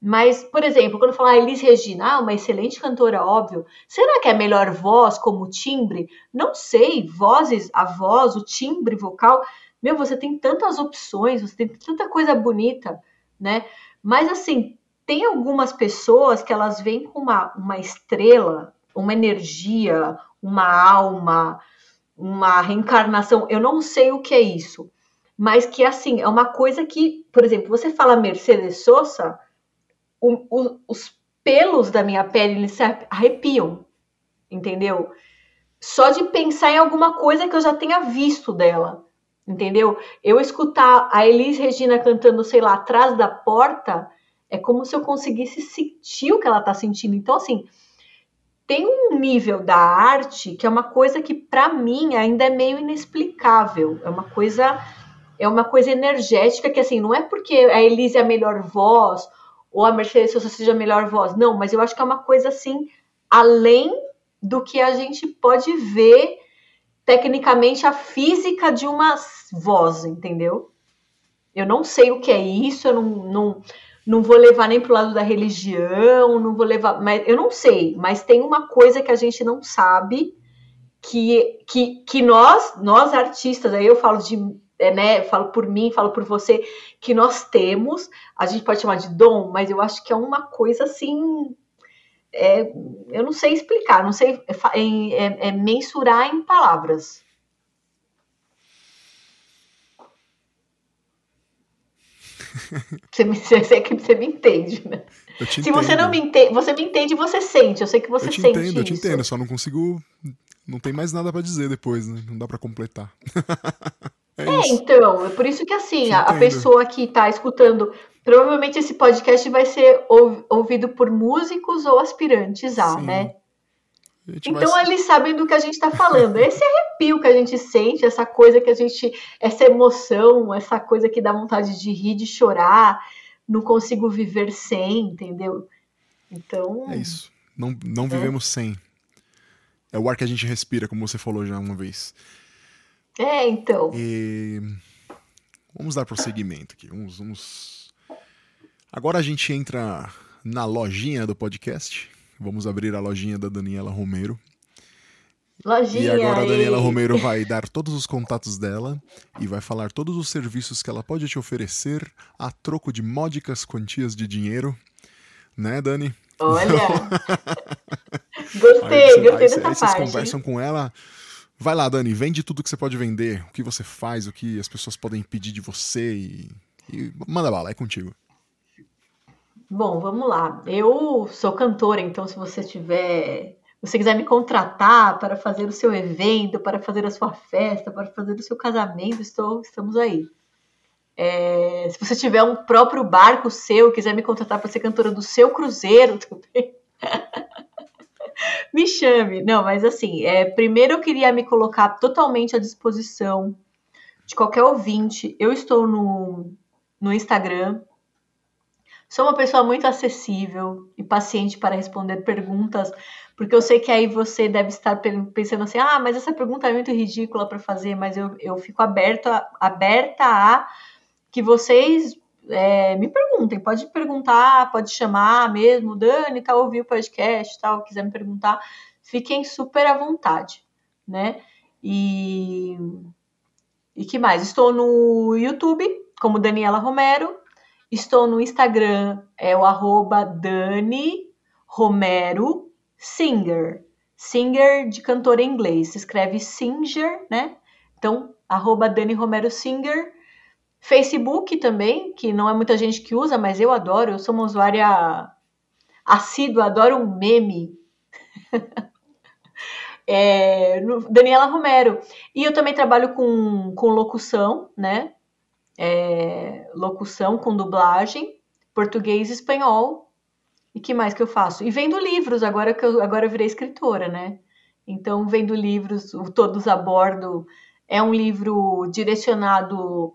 mas, por exemplo, quando falar Elis Regina, ah, uma excelente cantora, óbvio. Será que é melhor voz como timbre? Não sei. Vozes, a voz, o timbre vocal. Meu, você tem tantas opções, você tem tanta coisa bonita, né? Mas, assim, tem algumas pessoas que elas vêm com uma, uma estrela, uma energia, uma alma, uma reencarnação. Eu não sei o que é isso. Mas que, assim, é uma coisa que, por exemplo, você fala Mercedes Sosa o, o, os pelos da minha pele eles se arrepiam, entendeu? Só de pensar em alguma coisa que eu já tenha visto dela, entendeu? Eu escutar a Elis Regina cantando, sei lá, atrás da porta, é como se eu conseguisse sentir o que ela tá sentindo. Então, assim, tem um nível da arte que é uma coisa que para mim ainda é meio inexplicável. É uma coisa é uma coisa energética que assim, não é porque a Elise é a melhor voz ou a Mercedes Sosa seja a melhor voz. Não, mas eu acho que é uma coisa assim, além do que a gente pode ver tecnicamente a física de uma voz, entendeu? Eu não sei o que é isso, eu não, não, não vou levar nem pro lado da religião, não vou levar, mas eu não sei, mas tem uma coisa que a gente não sabe que, que, que nós, nós artistas, aí eu falo de né, falo por mim, falo por você, que nós temos, a gente pode chamar de dom, mas eu acho que é uma coisa assim, é, eu não sei explicar, não sei é, é, é mensurar em palavras. Você me, você, você me entende, né? Se entendo. você não me entende, você me entende, você sente. Eu sei que você eu te sente. Entendo, eu te entendo, só não consigo. Não tem mais nada para dizer depois, né? Não dá para completar. é, então, é por isso que assim, a, a, pessoa que tá escutando, provavelmente esse podcast vai ser ouvido por músicos ou aspirantes a, Sim. né? Então eles sabem do que a gente está falando. Esse arrepio que a gente sente, essa coisa que a gente. essa emoção, essa coisa que dá vontade de rir, de chorar, não consigo viver sem, entendeu? Então. É isso. Não, não é. vivemos sem. É o ar que a gente respira, como você falou já uma vez. É, então. E... Vamos dar prosseguimento aqui. Vamos, vamos. Agora a gente entra na lojinha do podcast. Vamos abrir a lojinha da Daniela Romero. Lojinha, e agora a Daniela Romero vai dar todos os contatos dela e vai falar todos os serviços que ela pode te oferecer a troco de módicas quantias de dinheiro. Né, Dani? Olha! gostei, você, gostei aí, dessa aí vocês conversam com ela. Vai lá, Dani, vende tudo que você pode vender, o que você faz, o que as pessoas podem pedir de você e, e manda bala, é contigo. Bom, vamos lá. Eu sou cantora, então se você tiver, você quiser me contratar para fazer o seu evento, para fazer a sua festa, para fazer o seu casamento, estou, estamos aí. É, se você tiver um próprio barco seu, quiser me contratar para ser cantora do seu cruzeiro também, me chame. Não, mas assim, é, primeiro eu queria me colocar totalmente à disposição de qualquer ouvinte. Eu estou no, no Instagram, Sou uma pessoa muito acessível e paciente para responder perguntas, porque eu sei que aí você deve estar pensando assim: ah, mas essa pergunta é muito ridícula para fazer, mas eu, eu fico aberta, aberta a que vocês é, me perguntem. Pode perguntar, pode chamar mesmo, Dani, tá ouvindo o podcast, tal, quiser me perguntar, fiquem super à vontade, né? E, e que mais? Estou no YouTube como Daniela Romero Estou no Instagram, é o arroba Dani Romero Singer. Singer de cantor em inglês. Se escreve Singer, né? Então, arroba Dani Romero Singer. Facebook também, que não é muita gente que usa, mas eu adoro. Eu sou uma usuária assídua, adoro um meme. é, Daniela Romero. E eu também trabalho com, com locução, né? é, locução com dublagem, português e espanhol. E que mais que eu faço? E vendo livros, agora que eu, agora eu virei escritora, né? Então, vendo livros, o Todos a Bordo é um livro direcionado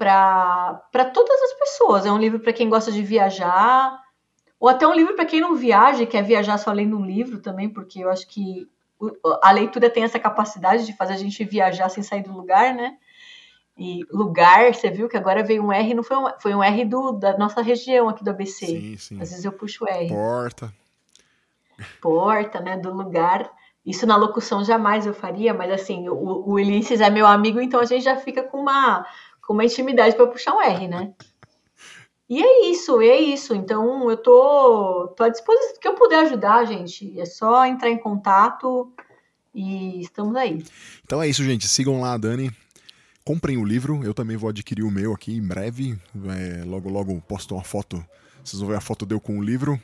para todas as pessoas. É um livro para quem gosta de viajar, ou até um livro para quem não viaja e quer viajar só lendo um livro também, porque eu acho que a leitura tem essa capacidade de fazer a gente viajar sem sair do lugar, né? E lugar, você viu que agora veio um R, não foi um, foi um R do, da nossa região aqui do ABC. Sim, sim. Às vezes eu puxo R. Porta. Porta, né? Do lugar. Isso na locução jamais eu faria, mas assim, o, o Ulisses é meu amigo, então a gente já fica com uma, com uma intimidade para puxar um R, né? E é isso, é isso. Então eu tô, tô à disposição do que eu puder ajudar, gente. É só entrar em contato e estamos aí. Então é isso, gente. Sigam lá a Dani comprem o livro, eu também vou adquirir o meu aqui em breve. É, logo, logo posto uma foto. Vocês vão ver a foto deu com o livro.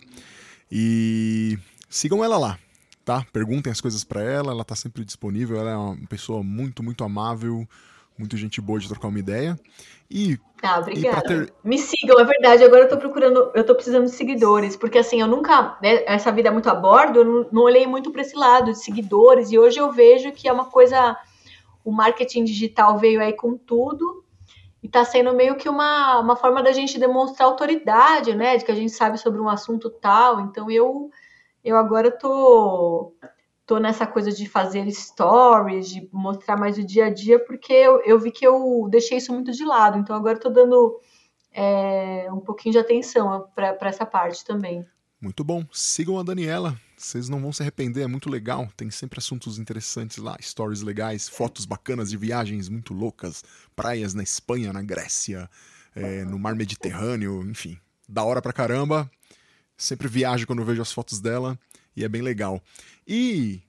E sigam ela lá, tá? Perguntem as coisas para ela, ela tá sempre disponível. Ela é uma pessoa muito, muito amável, muito gente boa de trocar uma ideia. E. Ah, obrigada. E ter... Me sigam, é verdade. Agora eu tô procurando, eu tô precisando de seguidores, porque assim, eu nunca. Né, essa vida é muito a bordo, eu não, não olhei muito para esse lado de seguidores, e hoje eu vejo que é uma coisa o marketing digital veio aí com tudo e está sendo meio que uma, uma forma da gente demonstrar autoridade, né? De que a gente sabe sobre um assunto tal. Então eu eu agora tô tô nessa coisa de fazer stories, de mostrar mais o dia a dia, porque eu, eu vi que eu deixei isso muito de lado. Então agora tô dando é, um pouquinho de atenção para essa parte também. Muito bom. Sigam a Daniela. Vocês não vão se arrepender, é muito legal. Tem sempre assuntos interessantes lá, stories legais, fotos bacanas de viagens muito loucas, praias na Espanha, na Grécia, é, no mar Mediterrâneo, enfim. Da hora pra caramba. Sempre viajo quando vejo as fotos dela e é bem legal. E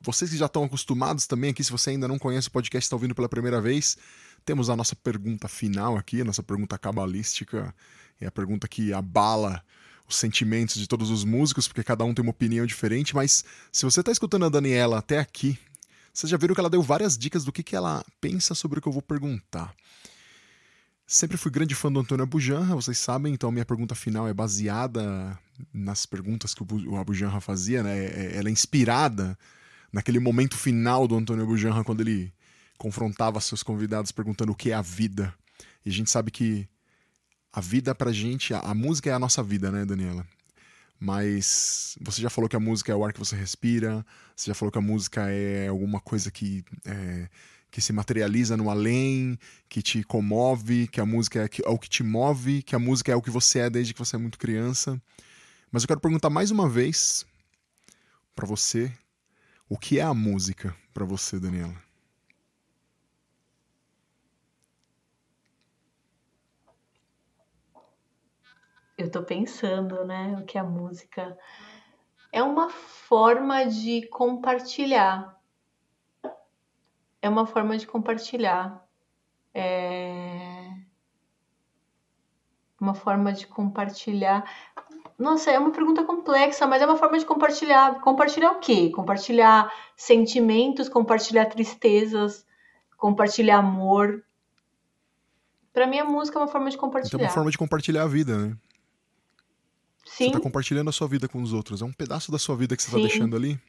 vocês que já estão acostumados também aqui, se você ainda não conhece o podcast, está ouvindo pela primeira vez, temos a nossa pergunta final aqui, a nossa pergunta cabalística. É a pergunta que abala os sentimentos de todos os músicos, porque cada um tem uma opinião diferente, mas se você está escutando a Daniela até aqui, vocês já viram que ela deu várias dicas do que, que ela pensa sobre o que eu vou perguntar. Sempre fui grande fã do Antônio Abujanra, vocês sabem, então minha pergunta final é baseada nas perguntas que o Abujanra fazia, né? É, ela é inspirada naquele momento final do Antônio Abujanra, quando ele confrontava seus convidados perguntando o que é a vida. E a gente sabe que a vida pra gente, a, a música é a nossa vida, né, Daniela? Mas você já falou que a música é o ar que você respira, você já falou que a música é alguma coisa que é, que se materializa no além, que te comove, que a música é, é o que te move, que a música é o que você é desde que você é muito criança. Mas eu quero perguntar mais uma vez para você, o que é a música para você, Daniela? Eu tô pensando, né, o que a música é uma forma de compartilhar é uma forma de compartilhar. É uma forma de compartilhar. Nossa, é uma pergunta complexa, mas é uma forma de compartilhar. Compartilhar o quê? Compartilhar sentimentos, compartilhar tristezas, compartilhar amor. Para mim, a música é uma forma de compartilhar. Então, é uma forma de compartilhar a vida, né? Sim. Você está compartilhando a sua vida com os outros. É um pedaço da sua vida que você está deixando ali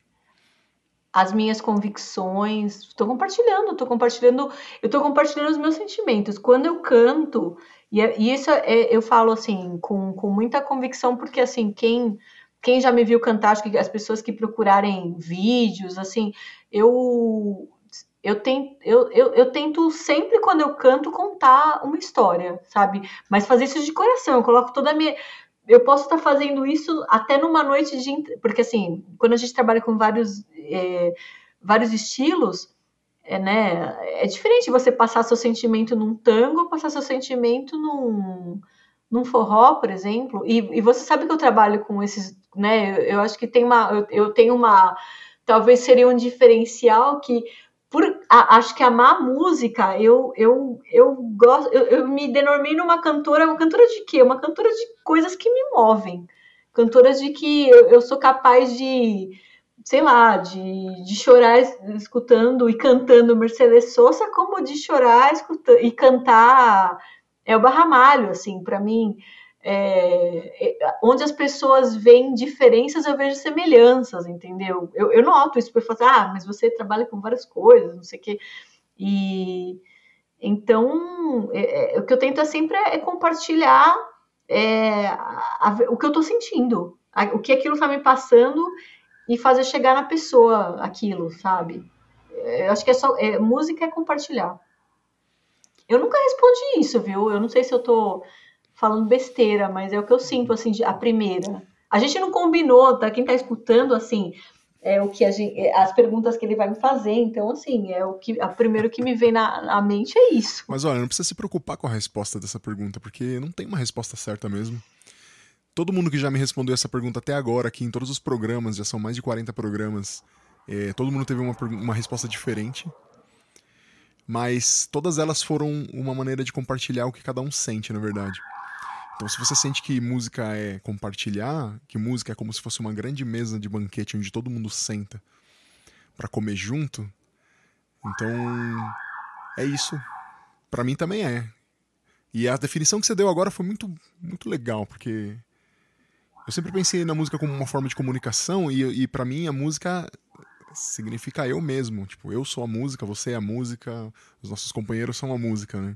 as minhas convicções, estou compartilhando, estou compartilhando, eu estou compartilhando os meus sentimentos. Quando eu canto, e, é, e isso é, eu falo assim, com, com muita convicção, porque assim, quem, quem já me viu cantar, acho que as pessoas que procurarem vídeos, assim, eu eu tento, eu, eu, eu, tento sempre, quando eu canto, contar uma história, sabe? Mas fazer isso de coração. Eu coloco toda a minha eu posso estar fazendo isso até numa noite de. Porque, assim, quando a gente trabalha com vários, é, vários estilos, é, né, é diferente você passar seu sentimento num tango ou passar seu sentimento num, num forró, por exemplo. E, e você sabe que eu trabalho com esses. Né, eu, eu acho que tem uma. Eu, eu tenho uma. Talvez seria um diferencial que por a, acho que amar música, eu eu eu gosto, eu, eu, me denomei numa cantora, uma cantora de quê? Uma cantora de coisas que me movem. Cantoras de que eu, eu sou capaz de, sei lá, de, de chorar escutando e cantando Mercedes Sosa, como de chorar escutando, e cantar Elba Ramalho, assim, para mim. É, é, onde as pessoas veem diferenças, eu vejo semelhanças, entendeu? Eu, eu noto isso, porque eu falo, assim, ah, mas você trabalha com várias coisas, não sei o quê. E então, é, é, o que eu tento é sempre é compartilhar é, a, a, o que eu estou sentindo, a, o que aquilo está me passando e fazer chegar na pessoa aquilo, sabe? Eu acho que é só. música é compartilhar. Eu nunca respondi isso, viu? Eu não sei se eu tô falando besteira, mas é o que eu sinto, assim, a primeira. A gente não combinou, tá? Quem tá escutando, assim, é o que gente, é, as perguntas que ele vai me fazer. Então, assim, é o que, a primeiro que me vem na, na mente é isso. Mas olha, não precisa se preocupar com a resposta dessa pergunta, porque não tem uma resposta certa mesmo. Todo mundo que já me respondeu essa pergunta até agora, aqui em todos os programas, já são mais de 40 programas, é, todo mundo teve uma, uma resposta diferente. Mas todas elas foram uma maneira de compartilhar o que cada um sente, na verdade. Então, se você sente que música é compartilhar, que música é como se fosse uma grande mesa de banquete onde todo mundo senta para comer junto, então é isso. Para mim também é. E a definição que você deu agora foi muito, muito legal, porque eu sempre pensei na música como uma forma de comunicação e, e para mim a música significa eu mesmo. Tipo, eu sou a música, você é a música, os nossos companheiros são a música, né?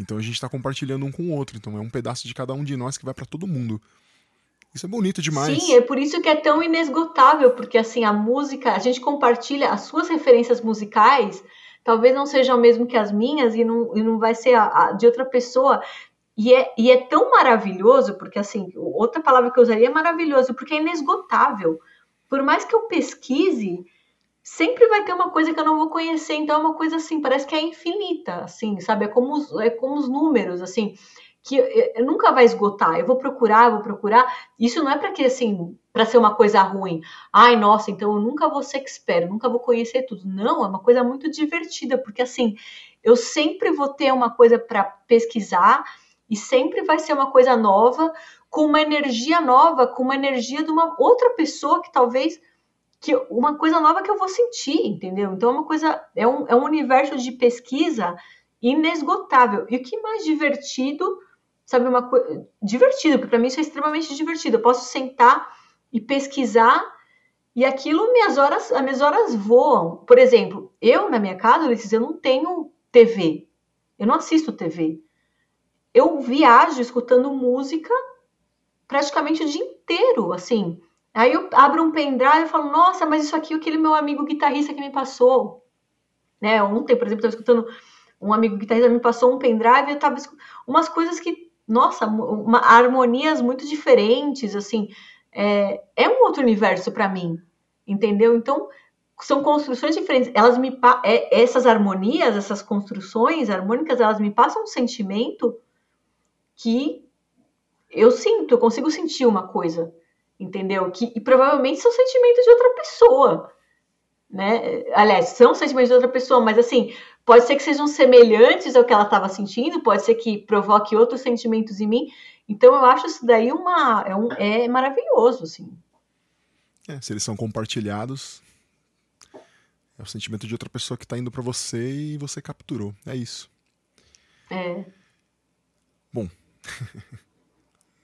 Então a gente está compartilhando um com o outro. Então é um pedaço de cada um de nós que vai para todo mundo. Isso é bonito demais. Sim, é por isso que é tão inesgotável, porque assim, a música, a gente compartilha as suas referências musicais, talvez não sejam o mesmo que as minhas e não, e não vai ser a, a de outra pessoa. E é, e é tão maravilhoso, porque assim, outra palavra que eu usaria é maravilhoso, porque é inesgotável. Por mais que eu pesquise, sempre vai ter uma coisa que eu não vou conhecer, então é uma coisa assim, parece que é infinita, assim, sabe? É como os, é como os números, assim, que eu, nunca vai esgotar. Eu vou procurar, eu vou procurar. Isso não é para que assim, para ser uma coisa ruim. Ai, nossa, então eu nunca vou ser expert, nunca vou conhecer tudo. Não, é uma coisa muito divertida, porque assim, eu sempre vou ter uma coisa para pesquisar e sempre vai ser uma coisa nova, com uma energia nova, com uma energia de uma outra pessoa que talvez que uma coisa nova que eu vou sentir, entendeu? Então é uma coisa, é um, é um universo de pesquisa inesgotável. E o que mais divertido, sabe, uma coisa divertido, porque para mim isso é extremamente divertido. Eu posso sentar e pesquisar e aquilo minhas horas, as minhas horas voam. Por exemplo, eu na minha casa, Ulisses, eu não tenho TV. Eu não assisto TV. Eu viajo escutando música praticamente o dia inteiro, assim. Aí eu abro um pendrive e falo, nossa, mas isso aqui é aquele meu amigo guitarrista que me passou. Né? Ontem, por exemplo, eu estava escutando um amigo guitarrista me passou um pendrive e eu estava umas coisas que, nossa, uma, harmonias muito diferentes, assim, é, é um outro universo para mim, entendeu? Então, são construções diferentes. Elas me é, essas harmonias, essas construções harmônicas, elas me passam um sentimento que eu sinto, eu consigo sentir uma coisa entendeu? Que e provavelmente são sentimentos de outra pessoa, né? Aliás, são sentimentos de outra pessoa, mas assim, pode ser que sejam semelhantes ao que ela estava sentindo, pode ser que provoque outros sentimentos em mim. Então eu acho isso daí uma é, um, é maravilhoso, assim. É, se eles são compartilhados, é o sentimento de outra pessoa que está indo para você e você capturou. É isso. É. Bom.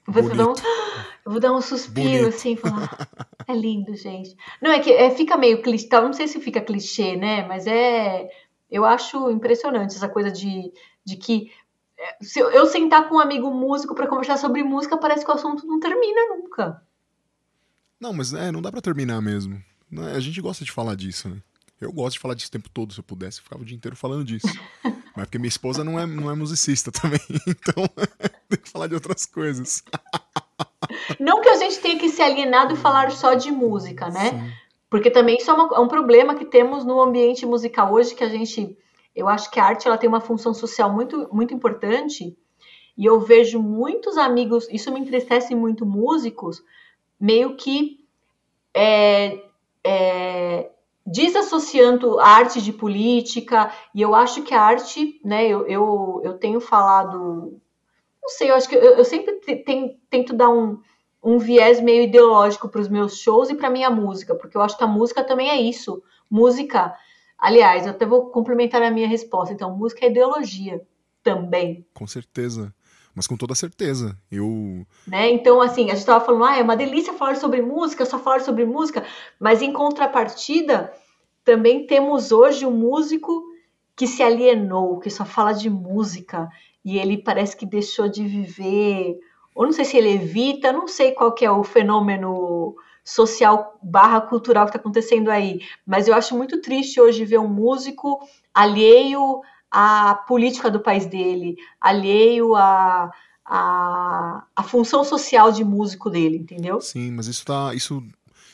Você não eu vou dar um suspiro Bonito. assim, falar. É lindo, gente. Não, é que é, fica meio clichê, não sei se fica clichê, né? Mas é. Eu acho impressionante essa coisa de, de que é, se eu, eu sentar com um amigo músico para conversar sobre música, parece que o assunto não termina nunca. Não, mas é, não dá para terminar mesmo. A gente gosta de falar disso, né? Eu gosto de falar disso o tempo todo, se eu pudesse, eu ficava o dia inteiro falando disso. Mas porque minha esposa não é, não é musicista também, então tem que falar de outras coisas. Não que a gente tenha que se alienado e falar só de música, né? Sim. Porque também isso é, uma, é, um problema que temos no ambiente musical hoje, que a gente. Eu acho que a arte ela tem uma função social muito, muito importante. E eu vejo muitos amigos, isso me entristece muito, músicos, meio que é, é, desassociando a arte de política. E eu acho que a arte, né, eu, eu, eu tenho falado não sei, eu acho que eu, eu sempre tento dar um, um viés meio ideológico para os meus shows e para minha música, porque eu acho que a música também é isso. Música, aliás, eu até vou complementar a minha resposta. Então, música é ideologia também. Com certeza. Mas com toda certeza. Eu. Né? Então, assim, a gente estava falando, ah, é uma delícia falar sobre música, só falar sobre música. Mas em contrapartida, também temos hoje um músico que se alienou, que só fala de música e ele parece que deixou de viver, ou não sei se ele evita, não sei qual que é o fenômeno social barra cultural que está acontecendo aí, mas eu acho muito triste hoje ver um músico alheio à política do país dele, alheio à, à, à função social de músico dele, entendeu? Sim, mas isso tá, isso,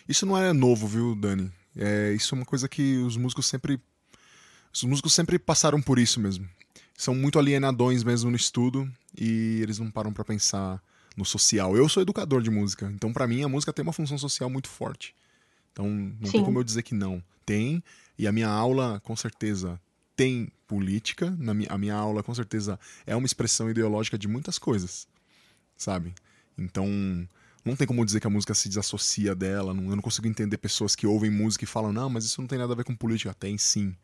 isso não é novo, viu, Dani? É, isso é uma coisa que os músicos sempre os músicos sempre passaram por isso mesmo são muito alienadões mesmo no estudo e eles não param para pensar no social. Eu sou educador de música, então para mim a música tem uma função social muito forte. Então não Sim. tem como eu dizer que não. Tem, e a minha aula com certeza tem política, na minha, a minha aula com certeza é uma expressão ideológica de muitas coisas, sabe? Então não tem como dizer que a música se desassocia dela, não, eu não consigo entender pessoas que ouvem música e falam, não, mas isso não tem nada a ver com política. Tem sim.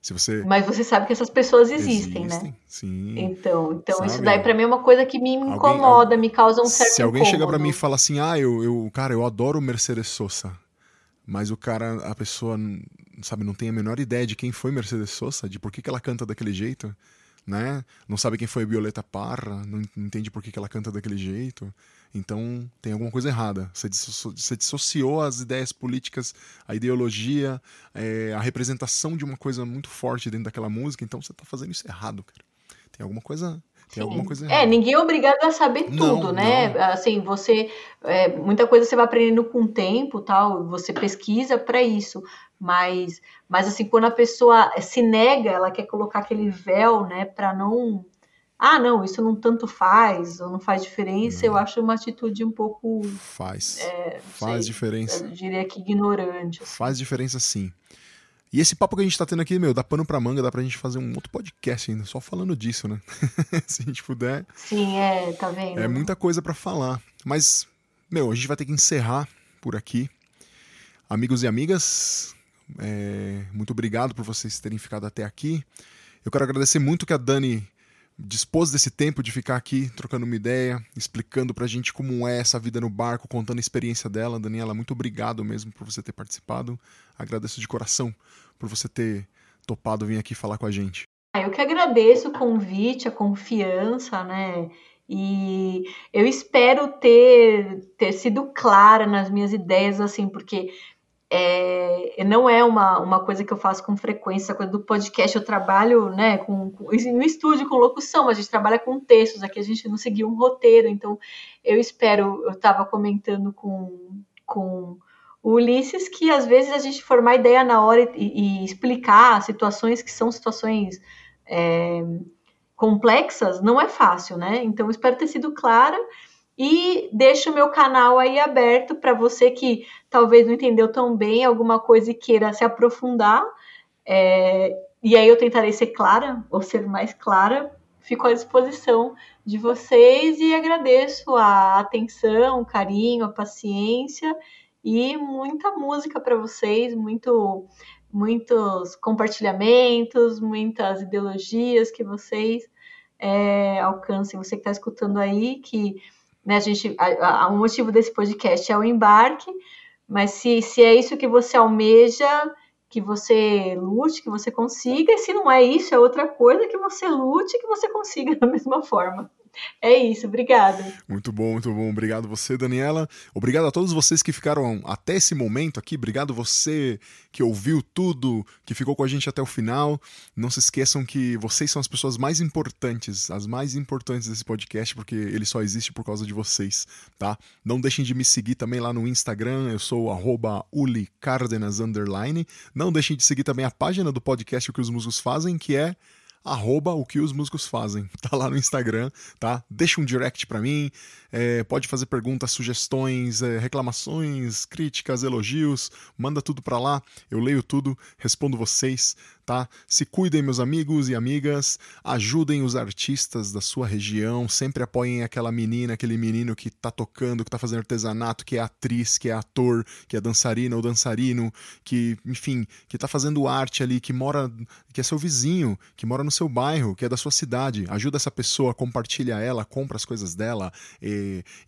Se você... Mas você sabe que essas pessoas existem, né? existem né? Sim. Então, então isso daí para mim é uma coisa que me incomoda, alguém, me causa um certo Se alguém chega para mim e fala assim, ah, eu, eu, cara, eu adoro Mercedes Sosa, mas o cara, a pessoa, sabe, não tem a menor ideia de quem foi Mercedes Sosa, de por que, que ela canta daquele jeito, né? Não sabe quem foi Violeta Parra, não entende por que, que ela canta daquele jeito. Então tem alguma coisa errada. Você, você dissociou as ideias políticas, a ideologia, é, a representação de uma coisa muito forte dentro daquela música. Então você está fazendo isso errado, cara. Tem alguma coisa. Tem alguma coisa É, ninguém é obrigado a saber tudo, Não, né? não. Assim, você. é, muita coisa você vai aprendendo com o tempo tal, você pesquisa para isso. Mas, mas, assim, quando a pessoa se nega, ela quer colocar aquele véu, né, para não. Ah, não, isso não tanto faz, ou não faz diferença, eu acho uma atitude um pouco, Faz. É, Faz sei, diferença. eu diria que ignorante. assim. Faz diferença sim. E esse papo que a gente tá tendo aqui, meu, dá pano pra manga, dá pra gente fazer um outro podcast ainda, só falando disso, né? Se a gente puder. Sim, é, tá vendo? É muita coisa pra falar. Mas, meu, a gente vai ter que encerrar por aqui. Amigos e amigas, é, muito obrigado por vocês terem ficado até aqui. Eu quero agradecer muito que a Dani dispôs desse tempo de ficar aqui trocando uma ideia, explicando pra gente como é essa vida no barco, contando a experiência dela. Daniela, muito obrigado mesmo por você ter participado. Agradeço de coração por você ter topado vir aqui falar com a gente. Ah, Eu que agradeço o convite, a confiança, né? E eu espero ter, ter sido clara nas minhas ideias, assim, porque é, não é uma, uma coisa que eu faço com frequência, coisa do podcast. Eu trabalho né, com, com, no estúdio com locução, mas a gente trabalha com textos, aqui a gente não seguiu um roteiro, então eu espero, eu estava comentando com, com o Ulisses que às vezes a gente formar ideia na hora e, e explicar situações que são situações. É, complexas não é fácil, né? Então, espero ter sido clara e deixo o meu canal aí aberto para você que talvez não entendeu tão bem alguma coisa e queira se aprofundar. É, e aí eu tentarei ser clara, ou ser mais clara. Fico à disposição de vocês e agradeço a atenção, o carinho, a paciência e muita música para vocês, muito muitos compartilhamentos, muitas ideologias que vocês é, alcancem. Você que está escutando aí, que né, a gente, a, a, o motivo desse podcast é o embarque, mas se, se é isso que você almeja, que você lute, que você consiga, e se não é isso, é outra coisa, que você lute, que você consiga da mesma forma. É isso, obrigada. Muito bom, muito bom. Obrigado você, Daniela. Obrigado a todos vocês que ficaram até esse momento aqui. Obrigado você que ouviu tudo, que ficou com a gente até o final. Não se esqueçam que vocês são as pessoas mais importantes, as mais importantes desse podcast, porque ele só existe por causa de vocês, tá? Não deixem de me seguir também lá no Instagram. Eu sou @ulicardenas Não deixem de seguir também a página do podcast O que os músicos fazem, que é arroba o que os músicos fazem. Tá lá no Instagram, tá? Deixa um direct para mim, é, pode fazer perguntas, sugestões, é, reclamações, críticas, elogios, manda tudo para lá, eu leio tudo, respondo vocês, tá? Se cuidem, meus amigos e amigas, ajudem os artistas da sua região, sempre apoiem aquela menina, aquele menino que tá tocando, que tá fazendo artesanato, que é atriz, que é ator, que é dançarina ou dançarino, que, enfim, que tá fazendo arte ali, que mora, que é seu vizinho, que mora no seu bairro, que é da sua cidade. Ajuda essa pessoa, compartilha ela, compra as coisas dela,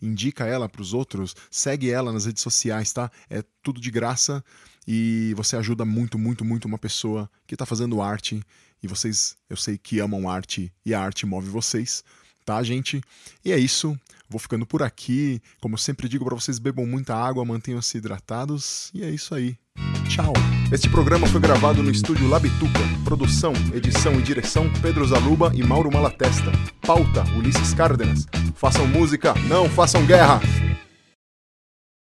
indica ela para os outros, segue ela nas redes sociais, tá? É tudo de graça e você ajuda muito, muito, muito uma pessoa que está fazendo arte e vocês, eu sei que amam arte e a arte move vocês, tá, gente? E é isso. Vou ficando por aqui. Como eu sempre digo para vocês, bebam muita água, mantenham-se hidratados e é isso aí. Tchau. Este programa foi gravado no estúdio Labituca. Produção, edição e direção Pedro Zaluba e Mauro Malatesta. Pauta Ulisses Cárdenas. Façam música, não façam guerra.